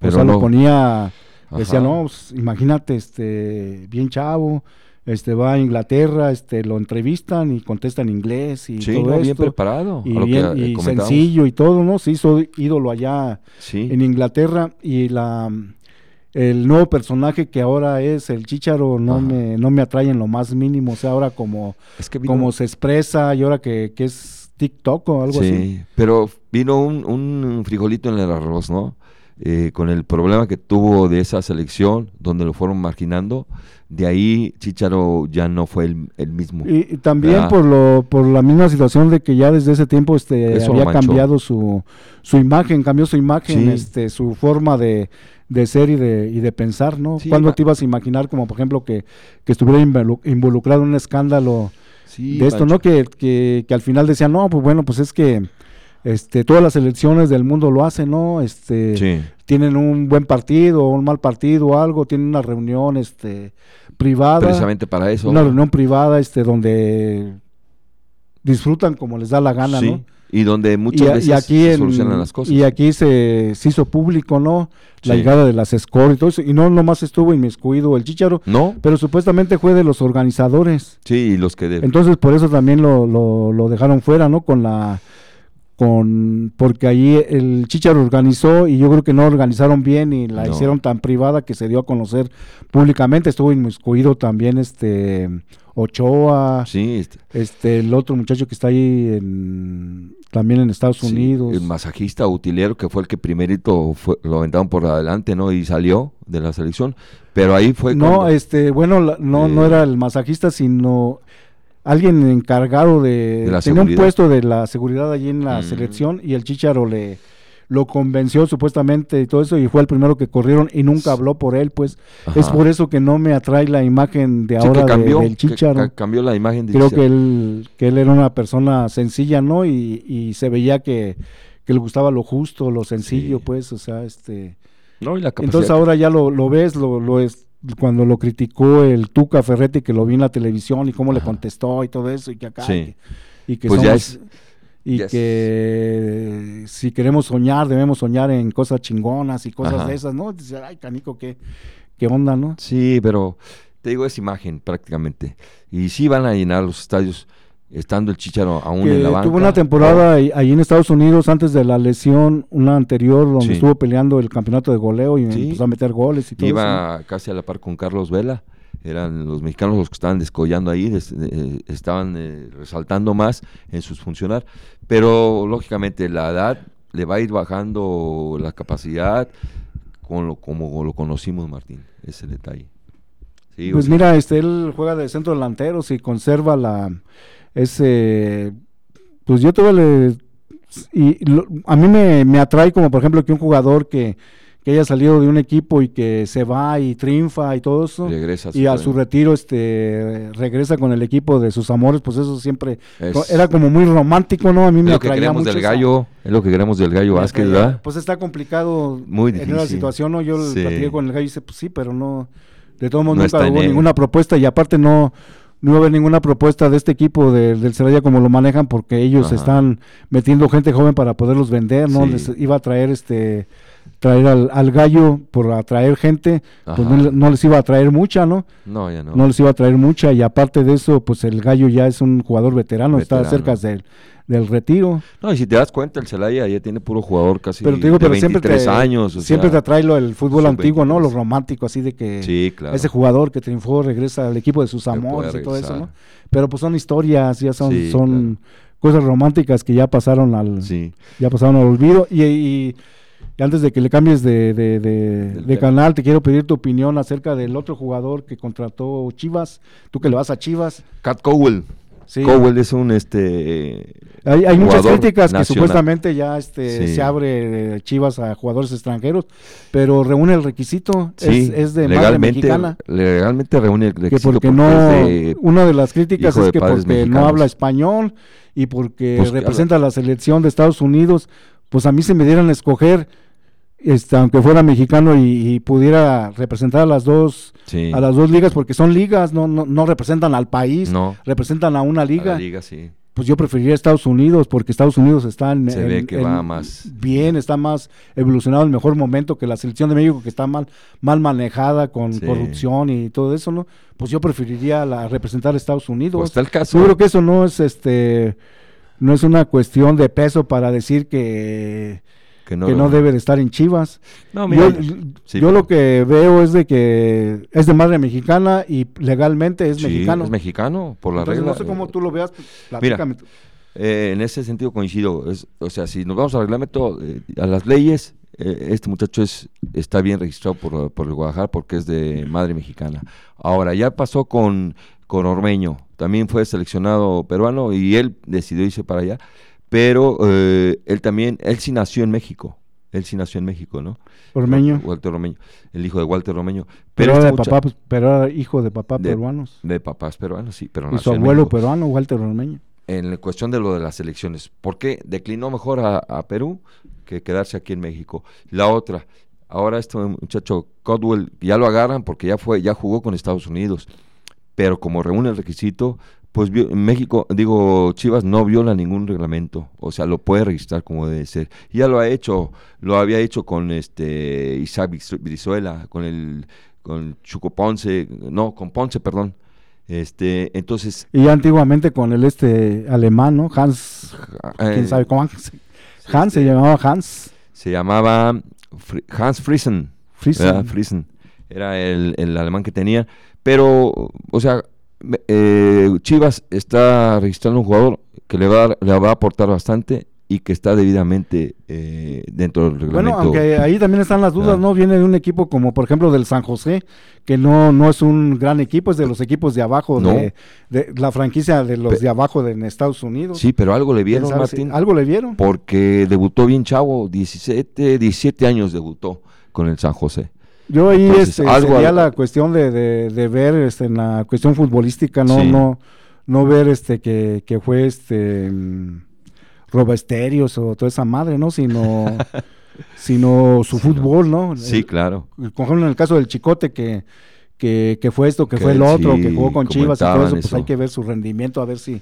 Speaker 3: O sea,
Speaker 4: no-
Speaker 3: lo ponía, decía,
Speaker 4: Ajá.
Speaker 3: no, pues, imagínate, este, bien chavo, este, va a Inglaterra, este, lo entrevistan y contesta en inglés y
Speaker 4: Sí,
Speaker 3: todo
Speaker 4: no, bien preparado.
Speaker 3: Y,
Speaker 4: que,
Speaker 3: bien- y sencillo y todo, ¿no? Se hizo ídolo allá
Speaker 4: Sí.
Speaker 3: en Inglaterra y la el nuevo personaje que ahora es el Chicharo no
Speaker 4: Ajá.
Speaker 3: me no me atrae en lo más mínimo, o sea, ahora como
Speaker 4: Es que vino-
Speaker 3: como se expresa y ahora que, que es TikTok o algo
Speaker 4: sí,
Speaker 3: así.
Speaker 4: pero vino un, un frijolito en el arroz, ¿no? Eh, con el problema que tuvo de esa selección, donde lo fueron marginando, de ahí Chicharo ya no fue el, el mismo.
Speaker 3: Y, y también
Speaker 4: ¿verdad?
Speaker 3: por lo por la misma situación de que ya desde ese tiempo este
Speaker 4: Eso
Speaker 3: había cambiado su su imagen, cambió su imagen,
Speaker 4: Sí.
Speaker 3: este su forma de de ser y de, y de pensar, ¿no?
Speaker 4: Sí,
Speaker 3: ¿Cuándo te ibas a imaginar, como por ejemplo, que, que estuviera involu- involucrado en un escándalo
Speaker 4: Sí,
Speaker 3: de esto,
Speaker 4: Pancho.
Speaker 3: ¿no? Que, que, que al final decían, no, pues bueno, pues es que este, todas las elecciones del mundo lo hacen, ¿no? Este,
Speaker 4: Sí,
Speaker 3: Tienen un buen partido, un mal partido o algo, tienen una reunión este, privada.
Speaker 4: precisamente para eso.
Speaker 3: Una reunión privada este, donde disfrutan como les da la gana,
Speaker 4: Sí,
Speaker 3: ¿no?
Speaker 4: Y donde muchas
Speaker 3: y,
Speaker 4: veces
Speaker 3: y aquí
Speaker 4: se
Speaker 3: en-
Speaker 4: solucionan las cosas.
Speaker 3: y aquí se, se hizo público, ¿no? La
Speaker 4: Sí.
Speaker 3: llegada de las escort y todo eso. Y no nomás estuvo inmiscuido el Chicharo,
Speaker 4: ¿No?
Speaker 3: pero supuestamente fue de los organizadores.
Speaker 4: Sí, y los que... de-
Speaker 3: Entonces por eso también lo, lo, lo dejaron fuera, ¿no? Con la con porque ahí el Chicharo organizó y yo creo que no organizaron bien y la
Speaker 4: No.
Speaker 3: hicieron tan privada que se dio a conocer públicamente. Estuvo inmiscuido también este Ochoa,
Speaker 4: sí, este,
Speaker 3: este el otro muchacho que está ahí en, también en Estados
Speaker 4: sí,
Speaker 3: Unidos.
Speaker 4: el masajista utilero que fue el que primerito fue- lo aventaron por adelante, ¿no? Y salió de la selección. Pero ahí fue
Speaker 3: no,
Speaker 4: cuando-
Speaker 3: este, bueno, la- no, no
Speaker 4: Eh,
Speaker 3: era el masajista, sino alguien encargado de,
Speaker 4: De
Speaker 3: tenía un puesto de la seguridad allí en la
Speaker 4: Mm.
Speaker 3: selección y el Chicharo le lo convenció supuestamente y todo eso y fue el primero que corrieron y nunca habló por él, pues es por eso que no me atrae la imagen de
Speaker 4: Sí,
Speaker 3: ahora
Speaker 4: que
Speaker 3: de- del
Speaker 4: que
Speaker 3: Chicharo.
Speaker 4: ca- cambió la imagen de
Speaker 3: Creo
Speaker 4: Chicharo.
Speaker 3: que él que él era una persona sencilla, ¿no? Y, y se veía que, que le gustaba lo justo, lo sencillo,
Speaker 4: Sí.
Speaker 3: pues, o sea, este
Speaker 4: No, y la capacidad
Speaker 3: entonces
Speaker 4: que-
Speaker 3: ahora ya lo, lo ves, lo, lo es cuando lo criticó el Tuca Ferretti que lo vi en la televisión y cómo le contestó y todo eso y que acá
Speaker 4: Sí.
Speaker 3: y que, y que
Speaker 4: Pues ya
Speaker 3: somos-
Speaker 4: es-
Speaker 3: y
Speaker 4: es-
Speaker 3: que si queremos soñar debemos soñar en cosas chingonas y cosas
Speaker 4: Ajá.
Speaker 3: de esas, ¿no? Dice, ay, canico, qué, qué onda, ¿no?
Speaker 4: Sí, pero te digo, es imagen prácticamente. Y sí van a llenar los estadios. Estando el Chicharo aún en la banca.
Speaker 3: Tuvo una temporada ahí en Estados Unidos antes de la lesión, una anterior donde estuvo peleando el campeonato de goleo y empezó a meter goles y todo
Speaker 4: Iba casi a la par con Carlos Vela. Eran los mexicanos los que estaban descollando ahí, eh, estaban eh, resaltando más en sus funcionar. Pero lógicamente la edad le va a ir bajando la capacidad con lo, como lo conocimos, Martín. Ese detalle.
Speaker 3: pues mira, este, él juega de centro delantero, si conserva la ese, pues yo tuve, y a mí me, me, atrae como por ejemplo que un jugador que, que, haya salido de un equipo y que se va y triunfa y todo eso, y a su retiro este regresa con el equipo de sus amores, pues eso siempre era como muy romántico, ¿no? A mí me
Speaker 4: lo que queremos del gallo, es lo que queremos del gallo Vázquez, ¿verdad?
Speaker 3: Pues está complicado muy en la situación, ¿no? Yo sí. platicé con el gallo y dice, pues sí, pero no, de todo modo nunca hubo ninguna propuesta y aparte no no va a haber ninguna propuesta de este equipo del Celaya como lo manejan porque ellos están metiendo gente joven para poderlos vender, ¿no? Les iba a traer este traer al, gallo por atraer gente, pues no, les iba a traer mucha, ¿no?
Speaker 4: No, ya no.
Speaker 3: No les iba a traer mucha y aparte de eso, pues el gallo ya es un jugador veterano, está cerca del, del retiro.
Speaker 4: No, y si te das cuenta, el Celaya ya tiene puro jugador casi pero digo, de pero 23 siempre años.
Speaker 3: siempre te atrae lo, el fútbol antiguo, ¿no? Lo romántico, así de que
Speaker 4: sí, claro.
Speaker 3: ese jugador que triunfó regresa al equipo de sus amores y todo eso, ¿no? Pero pues son historias, ya son, son cosas románticas que ya pasaron al, ya pasaron al olvido y, antes de que le cambies de, de, de, canal, te quiero pedir tu opinión acerca del otro jugador que contrató Chivas, tú que le vas a Chivas.
Speaker 4: Cat Cowell. Cowell es un este
Speaker 3: hay, muchas críticas que supuestamente ya este se abre Chivas a jugadores extranjeros, pero reúne el requisito, es, de madre mexicana.
Speaker 4: Legalmente reúne el requisito.
Speaker 3: Que porque, no, una de las críticas es que porque no habla español y porque pues, representa a la selección de Estados Unidos, pues a mí se me dieran a escoger este, aunque fuera mexicano y, pudiera representar a las dos a las dos ligas porque son ligas no no, no representan al país no. representan a una liga,
Speaker 4: liga sí.
Speaker 3: pues yo preferiría Estados Unidos porque Estados Unidos está en,
Speaker 4: Se ve que va más.
Speaker 3: bien está más evolucionado en mejor momento que la selección de México que está mal mal manejada con corrupción y todo eso no pues yo preferiría la, representar a Estados Unidos.
Speaker 4: Pues está el caso.
Speaker 3: Yo creo que eso no es este no es una cuestión de peso para decir que que no, debe de estar en Chivas. yo, lo que veo es de que es de madre mexicana y legalmente es mexicano.
Speaker 4: Es mexicano, por la regla.
Speaker 3: No sé cómo tú lo veas, platícame.
Speaker 4: Eh, en ese sentido coincido. o sea, si nos vamos al reglamento, eh, a las leyes, eh, este muchacho es está bien registrado por, por el Guadalajara porque es de madre mexicana. Ahora, ya pasó con, con Ormeño, también fue seleccionado peruano y él decidió irse para allá pero eh, él también, él sí nació en México. Él sí nació en México, ¿no?
Speaker 3: Ormeño.
Speaker 4: Walter Romeño, el hijo de Walter Romeño.
Speaker 3: Pero, era, este de papá, pues, pero era hijo de papá peruanos.
Speaker 4: De papás peruanos, sí, pero
Speaker 3: Y su abuelo peruano, Walter Romeño.
Speaker 4: En la cuestión de lo de las elecciones, ¿por qué declinó mejor a, Perú que quedarse aquí en México? La otra, ahora este muchacho Codwell ya lo agarran porque ya fue, ya jugó con Estados Unidos, pero como reúne el requisito, pues México, digo, Chivas no viola ningún reglamento, o sea, lo puede registrar como debe ser. Ya lo ha hecho, lo había hecho con este Isaac Brizuela, con el con Chuco Ponce, no, con Ponce, perdón. Este, entonces
Speaker 3: y antiguamente con el este alemán, ¿no? Hans, quién eh, sabe cómo Hans, se llamaba Hans.
Speaker 4: Se llamaba Hans Friesen. Friesen. Era el, el alemán que tenía, pero o sea, eh, Chivas está registrando un jugador que le va, le va a aportar bastante y que está debidamente eh, dentro del reglamento.
Speaker 3: Bueno, aunque ahí también están las dudas, ¿no? Viene de un equipo como, por ejemplo, del San José, que no, no es un gran equipo, es de los equipos de abajo, de, la franquicia de los de abajo de, en Estados Unidos.
Speaker 4: Sí, pero algo le vieron, Martín.
Speaker 3: algo le vieron.
Speaker 4: Porque debutó bien chavo, 17, 17 años debutó con el San José.
Speaker 3: Yo ahí este, sería la cuestión de, de, ver este, en la cuestión futbolística, no, no, no ver este que, que fue este mm, Robesterios o toda esa madre, ¿no? Sino, sino su fútbol, ¿no?
Speaker 4: Sí, claro.
Speaker 3: Por ejemplo, en el caso del Chicote que, que, que fue esto, que, fue el otro, que jugó con Chivas y todo eso, pues hay que ver su rendimiento, a ver si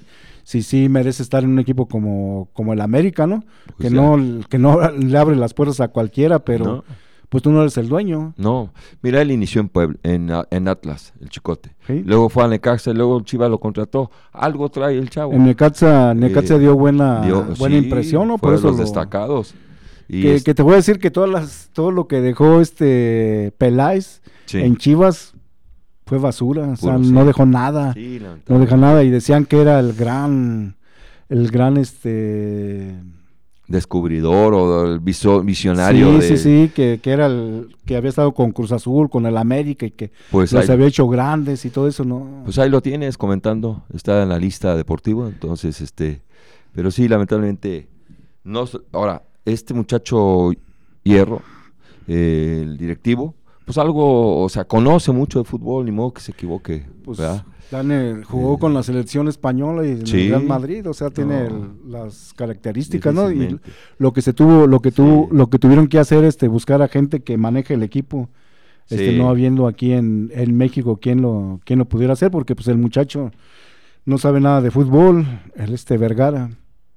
Speaker 3: si sí merece estar en un equipo como, como el América, ¿no? Pues que no que no le abre las puertas a cualquiera, pero pues tú no eres el dueño.
Speaker 4: No, mira, él inició en Puebla, en, Atlas, el chicote.
Speaker 3: ¿sí?
Speaker 4: Luego fue a Necaxa, luego Chivas lo contrató. Algo trae el chavo.
Speaker 3: En Necaxa, Necaxa
Speaker 4: Eh,
Speaker 3: dio buena,
Speaker 4: Dio-
Speaker 3: buena
Speaker 4: sí,
Speaker 3: impresión, ¿no? Por eso
Speaker 4: los
Speaker 3: lo-
Speaker 4: destacados. Y
Speaker 3: que,
Speaker 4: es-
Speaker 3: que te voy a decir que todas las, todo lo que dejó este Peláez
Speaker 4: sí,
Speaker 3: en Chivas fue basura, o sea, no dejó nada, no deja nada y decían que era el gran, el gran este,
Speaker 4: descubridor o el viso- visionario
Speaker 3: sí,
Speaker 4: de,
Speaker 3: sí, sí, que, que era el que había estado con Cruz Azul, con el América y que
Speaker 4: pues
Speaker 3: los
Speaker 4: ahí,
Speaker 3: había hecho grandes y todo eso, no.
Speaker 4: pues ahí lo tienes comentando, está en la lista deportiva, entonces este, pero sí, lamentablemente, no, ahora, este muchacho Hierro, eh, el directivo, pues algo, o sea, conoce mucho de fútbol, ni modo que se equivoque,
Speaker 3: Pues
Speaker 4: ¿verdad?
Speaker 3: Dane jugó
Speaker 4: Eh,
Speaker 3: con la selección española y
Speaker 4: sí.
Speaker 3: el Real Madrid, o sea, tiene
Speaker 4: No.
Speaker 3: el- las características, ¿no? Y lo que se tuvo, lo que tuvo,
Speaker 4: Sí.
Speaker 3: lo que tuvieron que hacer, este, buscar a gente que maneje el equipo, este,
Speaker 4: Sí.
Speaker 3: no habiendo aquí en, en México quien lo, quien lo pudiera hacer, porque pues el muchacho no sabe nada de fútbol, el este Vergara.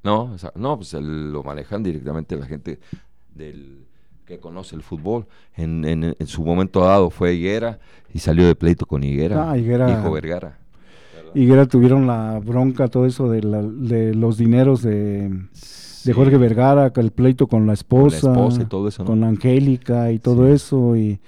Speaker 4: No, o sea, no, pues el- lo manejan directamente la gente del que conoce el fútbol. En, en- en su momento dado fue Higuera y salió de pleito con Higuera.
Speaker 3: Ah, Higuera.
Speaker 4: Hijo Vergara.
Speaker 3: Higuera tuvieron la bronca, todo eso de, la- de los dineros de, de Jorge Vergara, el pleito con la
Speaker 4: con la
Speaker 3: esposa,
Speaker 4: esposa y todo eso, ¿no?
Speaker 3: con Angélica y todo
Speaker 4: Sí.
Speaker 3: eso, y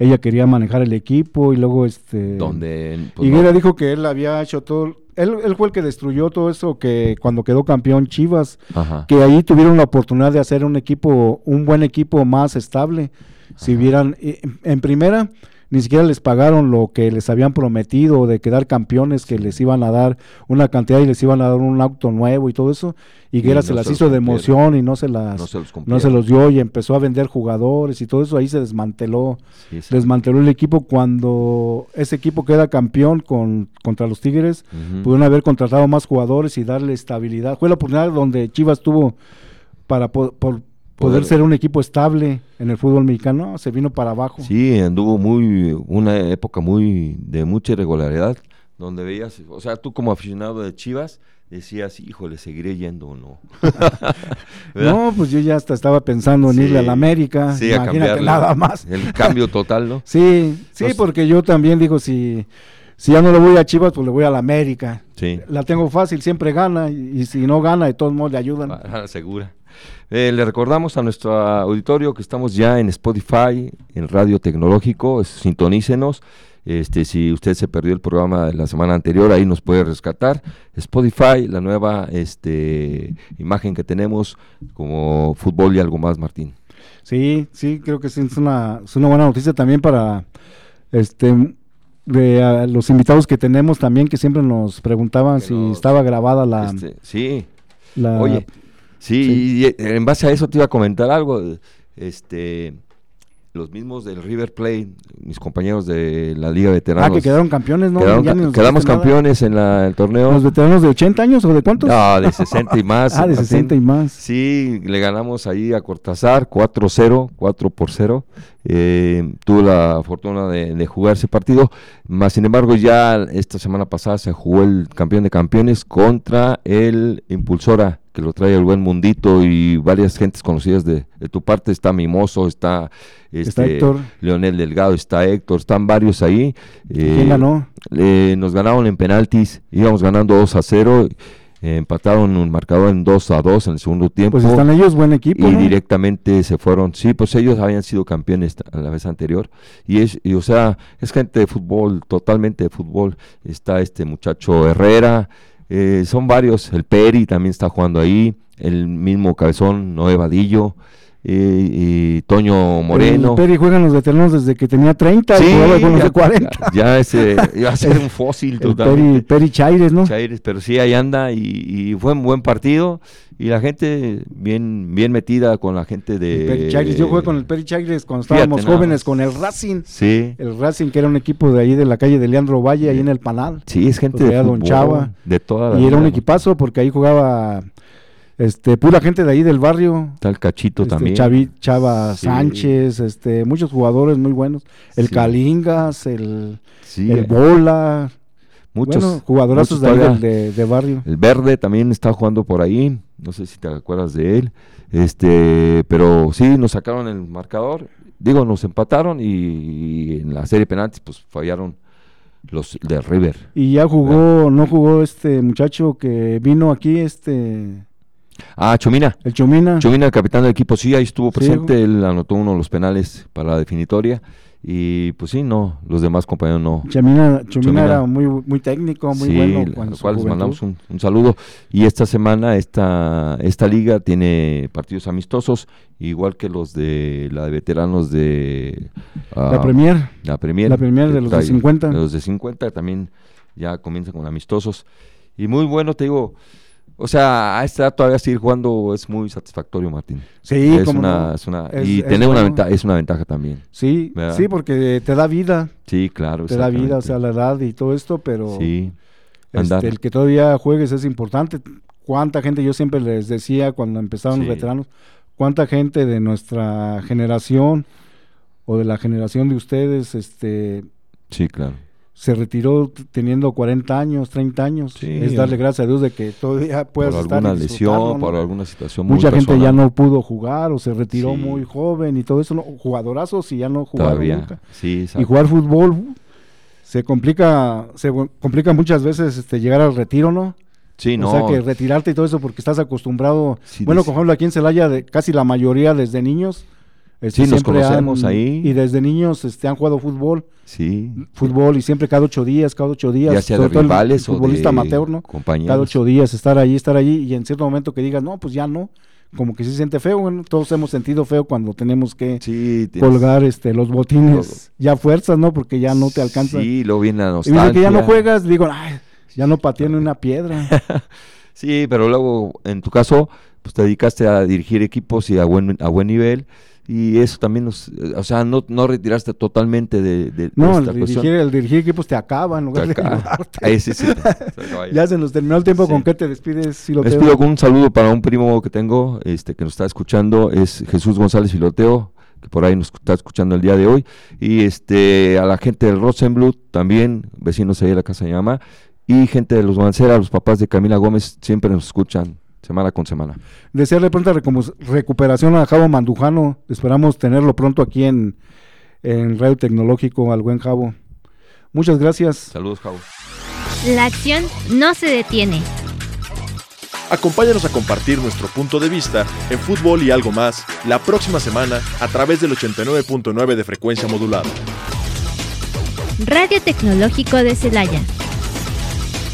Speaker 3: ella quería manejar el equipo y luego este...
Speaker 4: Donde pues,
Speaker 3: Higuera
Speaker 4: no,
Speaker 3: dijo que él había hecho todo, él, él fue el que destruyó todo eso que cuando quedó campeón Chivas,
Speaker 4: ajá,
Speaker 3: que ahí tuvieron la oportunidad de hacer un equipo, un buen equipo más estable. Si hubieran, eh, en primera, ni siquiera les pagaron lo que les habían prometido de quedar campeones, que les iban a dar una cantidad y les iban a dar un auto nuevo y todo eso. Y Higuera
Speaker 4: Y
Speaker 3: se
Speaker 4: no
Speaker 3: las
Speaker 4: se los
Speaker 3: hizo de emoción y no se las,
Speaker 4: no se los
Speaker 3: no se los dio y empezó a vender jugadores y todo eso. Ahí se desmanteló,
Speaker 4: Sí,
Speaker 3: desmanteló el equipo cuando ese equipo queda campeón con, contra los Tigres pudieron haber contratado más jugadores y darle estabilidad. Fue la oportunidad donde Chivas tuvo para po- por poder
Speaker 4: Poder-
Speaker 3: ser un equipo estable en el fútbol mexicano, se vino para abajo.
Speaker 4: Sí, anduvo muy, una época muy, de mucha irregularidad, donde veías, o sea, tú como aficionado de Chivas, decías, híjole, seguiré yendo o no.
Speaker 3: No, pues yo ya hasta estaba pensando en irle a
Speaker 4: Sí,
Speaker 3: la América,
Speaker 4: sí, a
Speaker 3: imagínate
Speaker 4: cambiarle
Speaker 3: nada más.
Speaker 4: El cambio total, ¿no?
Speaker 3: Sí, sí,
Speaker 4: Entonces-
Speaker 3: porque yo también digo, si, si ya no le voy a Chivas, pues le voy a la América.
Speaker 4: Sí.
Speaker 3: La tengo fácil, siempre gana, y, y si no gana, de todos modos le ayudan.
Speaker 4: Para segura. Eh, le recordamos a nuestro auditorio que estamos ya en Spotify, en Radio Tecnológico, sintonícenos. Este, si usted se perdió el programa de la semana anterior, ahí nos puede rescatar. Spotify, la nueva este, imagen que tenemos como fútbol y algo más, Martín.
Speaker 3: Sí, sí, creo que sí, es una, es una buena noticia también para este de a los invitados que tenemos también que siempre nos preguntaban
Speaker 4: Que
Speaker 3: si
Speaker 4: nos-
Speaker 3: estaba grabada la,
Speaker 4: Este, sí,
Speaker 3: la-
Speaker 4: oye, sí,
Speaker 3: sí.
Speaker 4: y, eh, en base a eso te iba a comentar algo. Este, los mismos del River Plate, mis compañeros de la Liga
Speaker 3: ah,
Speaker 4: Veteranos.
Speaker 3: que quedaron campeones, ¿no?
Speaker 4: Quedaron
Speaker 3: Ya ni nos
Speaker 4: quedamos
Speaker 3: dijiste nada.
Speaker 4: campeones en la- el torneo.
Speaker 3: ¿Los veteranos de 80 años o de cuántos?
Speaker 4: No, de 60 y más.
Speaker 3: ah, de
Speaker 4: Martín.
Speaker 3: 60 y más.
Speaker 4: Sí, le ganamos ahí a Cortázar 4-0, 4 por 0. Eh, tuve la fortuna de, de jugar ese partido. Más sin embargo, ya esta semana pasada se jugó el campeón de campeones contra el Impulsora, que lo trae el buen Mundito y varias gentes conocidas de, de tu parte. Está Mimoso, está,
Speaker 3: Está
Speaker 4: este,
Speaker 3: Héctor.
Speaker 4: Leonel Delgado, está Héctor, están varios ahí. Eh,
Speaker 3: ¿Quién ganó?
Speaker 4: le- nos ganaron en penaltis, íbamos ganando 2 a 0, eh, empataron un marcador en 2 a 2 en el segundo tiempo.
Speaker 3: Pues están ellos buen equipo,
Speaker 4: y
Speaker 3: ¿no?
Speaker 4: directamente se fueron, sí, pues ellos habían sido campeones la vez anterior. Y es, y, o sea, es gente de fútbol, totalmente de fútbol. Está este muchacho Herrera, eh, son varios, el Peri también está jugando ahí, el mismo cabezón Noé Vadillo, eh, y Toño Moreno.
Speaker 3: El Peri juegan los veteranos desde que tenía 30
Speaker 4: Sí,
Speaker 3: y
Speaker 4: ya-
Speaker 3: de 40.
Speaker 4: Ya, ya ese, iba a ser un fósil totalmente.
Speaker 3: Peri, Peri Chaires, ¿no?
Speaker 4: Chaires, pero sí, ahí anda y, y fue un buen partido y la gente bien bien metida con la gente de...
Speaker 3: Peri Chaires. Yo jugué con el Peri Chaires cuando estábamos jóvenes con el Racing.
Speaker 4: Sí,
Speaker 3: El Racing, que era un equipo de ahí de la calle de Leandro Valle, ahí en el Panal.
Speaker 4: sí, es gente de
Speaker 3: Don Chava.
Speaker 4: de toda la
Speaker 3: Y era un equipazo porque ahí jugaba este pura gente de ahí del barrio.
Speaker 4: El Cachito
Speaker 3: Este,
Speaker 4: también.
Speaker 3: Chavi- Chava
Speaker 4: Sí.
Speaker 3: Sánchez, este, muchos jugadores muy buenos. El
Speaker 4: Sí.
Speaker 3: Calingas, el,
Speaker 4: Sí,
Speaker 3: el Bola,
Speaker 4: muchos.
Speaker 3: bueno, jugadorazos de, ahí de, de barrio.
Speaker 4: El Verde también está jugando por ahí, no sé si te acuerdas de él, este, pero sí, nos sacaron el marcador digo, nos empataron y, en la serie de penaltis pues fallaron los del River.
Speaker 3: Y ya jugó, no jugó este muchacho que vino aquí, este...
Speaker 4: Ah, Chomina.
Speaker 3: El Chomina.
Speaker 4: Chomina, el capitán del equipo, sí, ahí estuvo presente, él anotó uno de los penales para la definitoria. Y pues sí, no, los demás compañeros no.
Speaker 3: Chomina, era muy, muy técnico, muy bueno.
Speaker 4: Con cual les mandamos un, saludo. Y esta semana esta, esta liga tiene partidos amistosos, igual que los de la de veteranos de...
Speaker 3: la Premier.
Speaker 4: La Premier.
Speaker 3: La Premier de los de 50.
Speaker 4: De los de 50 también ya comienza con amistosos. Y muy bueno, te digo, o sea, a esta edad todavía seguir jugando es muy satisfactorio, Martín.
Speaker 3: Sí,
Speaker 4: es una, es una y tener una ventaja es una ventaja también.
Speaker 3: Sí, sí, porque te da vida.
Speaker 4: Sí, claro.
Speaker 3: Te da vida, o sea, la edad y todo esto, pero
Speaker 4: sí,
Speaker 3: este, el que todavía juegues es importante. ¿Cuánta gente, yo siempre les decía cuando empezaron los veteranos, cuánta gente de nuestra generación o de la generación de ustedes, este...
Speaker 4: Sí, claro
Speaker 3: se retiró teniendo 40 años, 30 años. es darle gracias a Dios de que todavía puedas
Speaker 4: por
Speaker 3: estar
Speaker 4: alguna lesión, por alguna situación
Speaker 3: Mucha gente ya no pudo jugar o se retiró muy joven y todo eso, no, jugadorazos y ya no jugaron todavía. nunca.
Speaker 4: Sí,
Speaker 3: y jugar fútbol se complica se complica muchas veces este llegar al retiro, ¿no?
Speaker 4: Sí, no.
Speaker 3: O sea, que retirarte y todo eso porque estás acostumbrado. bueno, por ejemplo, aquí en Celaya, de, casi la mayoría desde niños
Speaker 4: sí, nos conocemos ahí.
Speaker 3: Y desde niños este, han jugado fútbol.
Speaker 4: Sí.
Speaker 3: Fútbol y siempre cada ocho días, cada ocho días.
Speaker 4: Ya sea de rivales
Speaker 3: o futbolista amateur, ¿no?
Speaker 4: Compañeros.
Speaker 3: Cada ocho días estar allí, estar allí y en cierto momento que digas, no, pues ya no. Como que se siente feo, bueno, todos hemos sentido feo cuando tenemos que colgar este los botines ya fuerzas, ¿no? Porque ya no te alcanza.
Speaker 4: Sí, lo viene a
Speaker 3: Y que ya no juegas, digo, ay, ya no pateé en una piedra.
Speaker 4: sí, pero luego, en tu caso, pues te dedicaste a dirigir equipos y a buen, a buen nivel y eso también nos, eh, o sea, no, no retiraste totalmente de, de
Speaker 3: no, el dirigir, el dirigir equipos te acaba en lugar
Speaker 4: de sí, sí,
Speaker 3: ya se nos terminó el tiempo, ¿con qué te despides?
Speaker 4: Me despido con un saludo para un primo que tengo, este que nos está escuchando, es Jesús González Filoteo, que por ahí nos está escuchando el día de hoy, y este a la gente del Rosenblut, también, vecinos ahí de la Casa de Llama, y gente de los Mancera, los papás de Camila Gómez, siempre nos escuchan semana con semana.
Speaker 3: Desearle pronta recuperación a Javo Mandujano. Esperamos tenerlo pronto aquí en, en Radio Tecnológico al buen Javo. Muchas gracias.
Speaker 4: Saludos, Javo.
Speaker 2: La acción no se detiene.
Speaker 1: Acompáñanos a compartir nuestro punto de vista en fútbol y algo más la próxima semana a través del 89.9 de frecuencia modulada.
Speaker 2: Radio Tecnológico de Celaya.